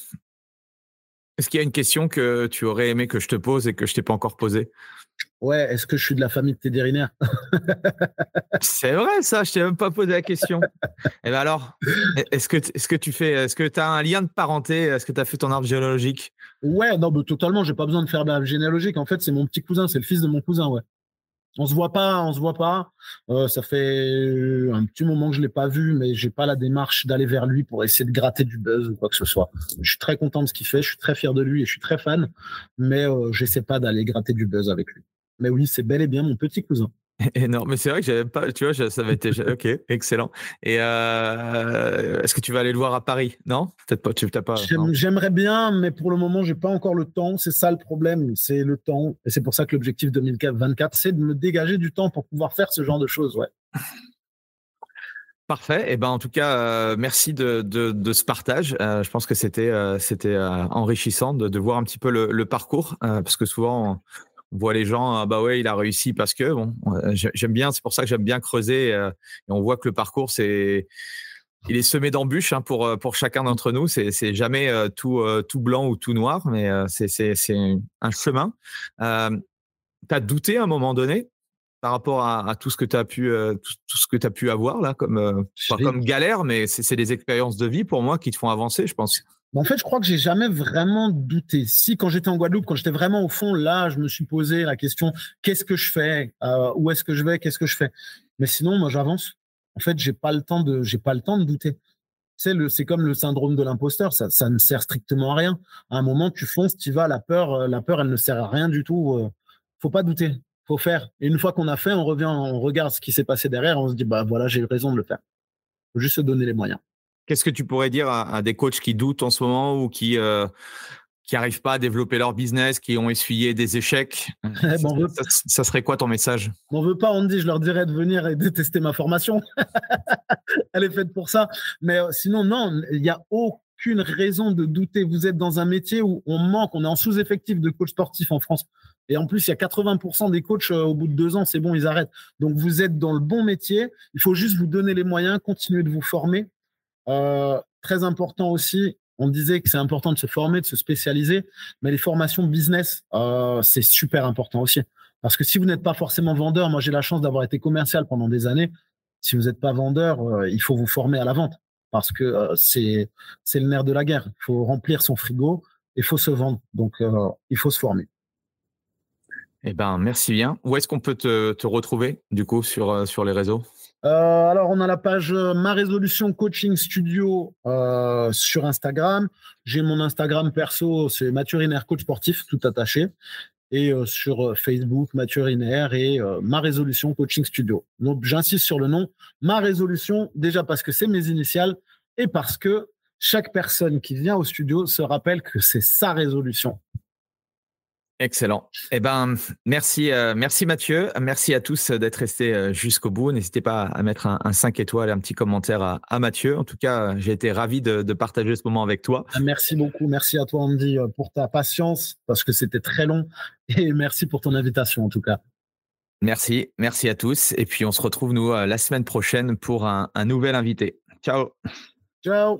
est-ce qu'il y a une question que tu aurais aimé que je te pose et que je t'ai pas encore posée? Ouais, est-ce que je suis de la famille de Tédérinaire C'est vrai, ça, je t'ai même pas posé la question. et eh ben alors, est-ce que, est-ce que tu fais, est-ce que tu as un lien de parenté? Est-ce que tu as fait ton arbre généalogique? Ouais, non, mais totalement, j'ai pas besoin de faire de l'arbre généalogique. En fait, c'est mon petit cousin, c'est le fils de mon cousin, ouais. On se voit pas, on se voit pas. Euh, ça fait un petit moment que je l'ai pas vu, mais j'ai pas la démarche d'aller vers lui pour essayer de gratter du buzz ou quoi que ce soit. Je suis très content de ce qu'il fait, je suis très fier de lui et je suis très fan, mais euh, j'essaie pas d'aller gratter du buzz avec lui. Mais oui, c'est bel et bien mon petit cousin. Énorme, mais c'est vrai que j'avais pas, tu vois, ça avait été, ok, excellent. Et euh, est-ce que tu vas aller le voir à Paris? Non, peut-être pas. Tu t'as pas. J'aimerais bien, mais pour le moment, j'ai pas encore le temps. C'est ça le problème, c'est le temps, et c'est pour ça que l'objectif 2024, c'est de me dégager du temps pour pouvoir faire ce genre de choses, ouais. Parfait. Et eh ben en tout cas, euh, merci de, de, ce partage. Euh, je pense que c'était c'était enrichissant de, de, voir un petit peu le, le parcours parce que souvent on voit les gens, ah bah ouais, il a réussi parce que bon, j'aime bien, c'est pour ça que j'aime bien creuser. Euh, et on voit que le parcours, c'est, il est semé d'embûches hein, pour euh, pour chacun d'entre nous. C'est c'est jamais euh, tout tout blanc ou tout noir, mais c'est c'est c'est un chemin. Euh, T'as douté à un moment donné par rapport à, tout ce que tu as pu tout, ce que tu as pu avoir là comme pas comme galère, mais c'est des expériences de vie pour moi qui te font avancer, je pense en fait, je crois que j'ai jamais vraiment douté. Si, quand j'étais en Guadeloupe, quand j'étais vraiment au fond, là, je me suis posé la question qu'est-ce que je fais? Euh, Où est-ce que je vais? Qu'est-ce que je fais? Mais sinon, moi, j'avance. En fait, j'ai pas le temps de, j'ai pas le temps de douter. C'est le, c'est comme le syndrome de l'imposteur. Ça, ça ne sert strictement à rien. À un moment, tu fonces, tu vas. La peur, euh, la peur, elle ne sert à rien du tout. Euh. Faut pas douter. Faut faire. Et une fois qu'on a fait, on revient, on regarde ce qui s'est passé derrière. On se dit, bah voilà, j'ai eu raison de le faire. Faut juste se donner les moyens. Qu'est-ce que tu pourrais dire à, des coachs qui doutent en ce moment ou qui euh, qui n'arrivent pas à développer leur business, qui ont essuyé des échecs? Eh ben, ça, serait quoi ton message? On veut pas, on dit, je leur dirais de venir et de tester ma formation. Elle est faite pour ça. Mais euh, sinon, non, il n'y a aucune raison de douter. Vous êtes dans un métier où on manque, on est en sous-effectif de coachs sportifs en France. Et en plus, il y a 80% des coachs euh, au bout de deux ans, c'est bon, ils arrêtent. Donc, vous êtes dans le bon métier. Il faut juste vous donner les moyens, continuer de vous former euh, très important aussi, on disait que c'est important de se former, de se spécialiser, mais les formations business, euh, c'est super important aussi. Parce que si vous n'êtes pas forcément vendeur, moi j'ai la chance d'avoir été commercial pendant des années. Si vous n'êtes pas vendeur, euh, il faut vous former à la vente parce que c'est le nerf de la guerre. Il faut remplir son frigo, il faut se vendre, donc il faut se former. Eh ben merci bien. Où est-ce qu'on peut te, te, retrouver du coup sur sur les réseaux? Euh, alors, on a la page euh, Ma Résolution Coaching Studio euh, sur Instagram. J'ai mon Instagram perso, c'est Mathieu coach sportif, tout attaché. Et sur Facebook, Mathieu et Ma Résolution Coaching Studio. Donc, j'insiste sur le nom Ma Résolution, déjà parce que c'est mes initiales et parce que chaque personne qui vient au studio se rappelle que c'est sa résolution. Excellent. Eh ben, merci, euh, merci Mathieu. Merci à tous d'être restés euh, jusqu'au bout. N'hésitez pas à mettre un, 5 étoiles et un petit commentaire à, Mathieu. En tout cas, j'ai été ravi de, partager ce moment avec toi. Ah, merci beaucoup. Merci à toi, Andy, euh, pour ta patience parce que c'était très long. Et merci pour ton invitation, en tout cas. Merci. Merci à tous. Et puis, on se retrouve, nous, la semaine prochaine pour un nouvel invité. Ciao. Ciao.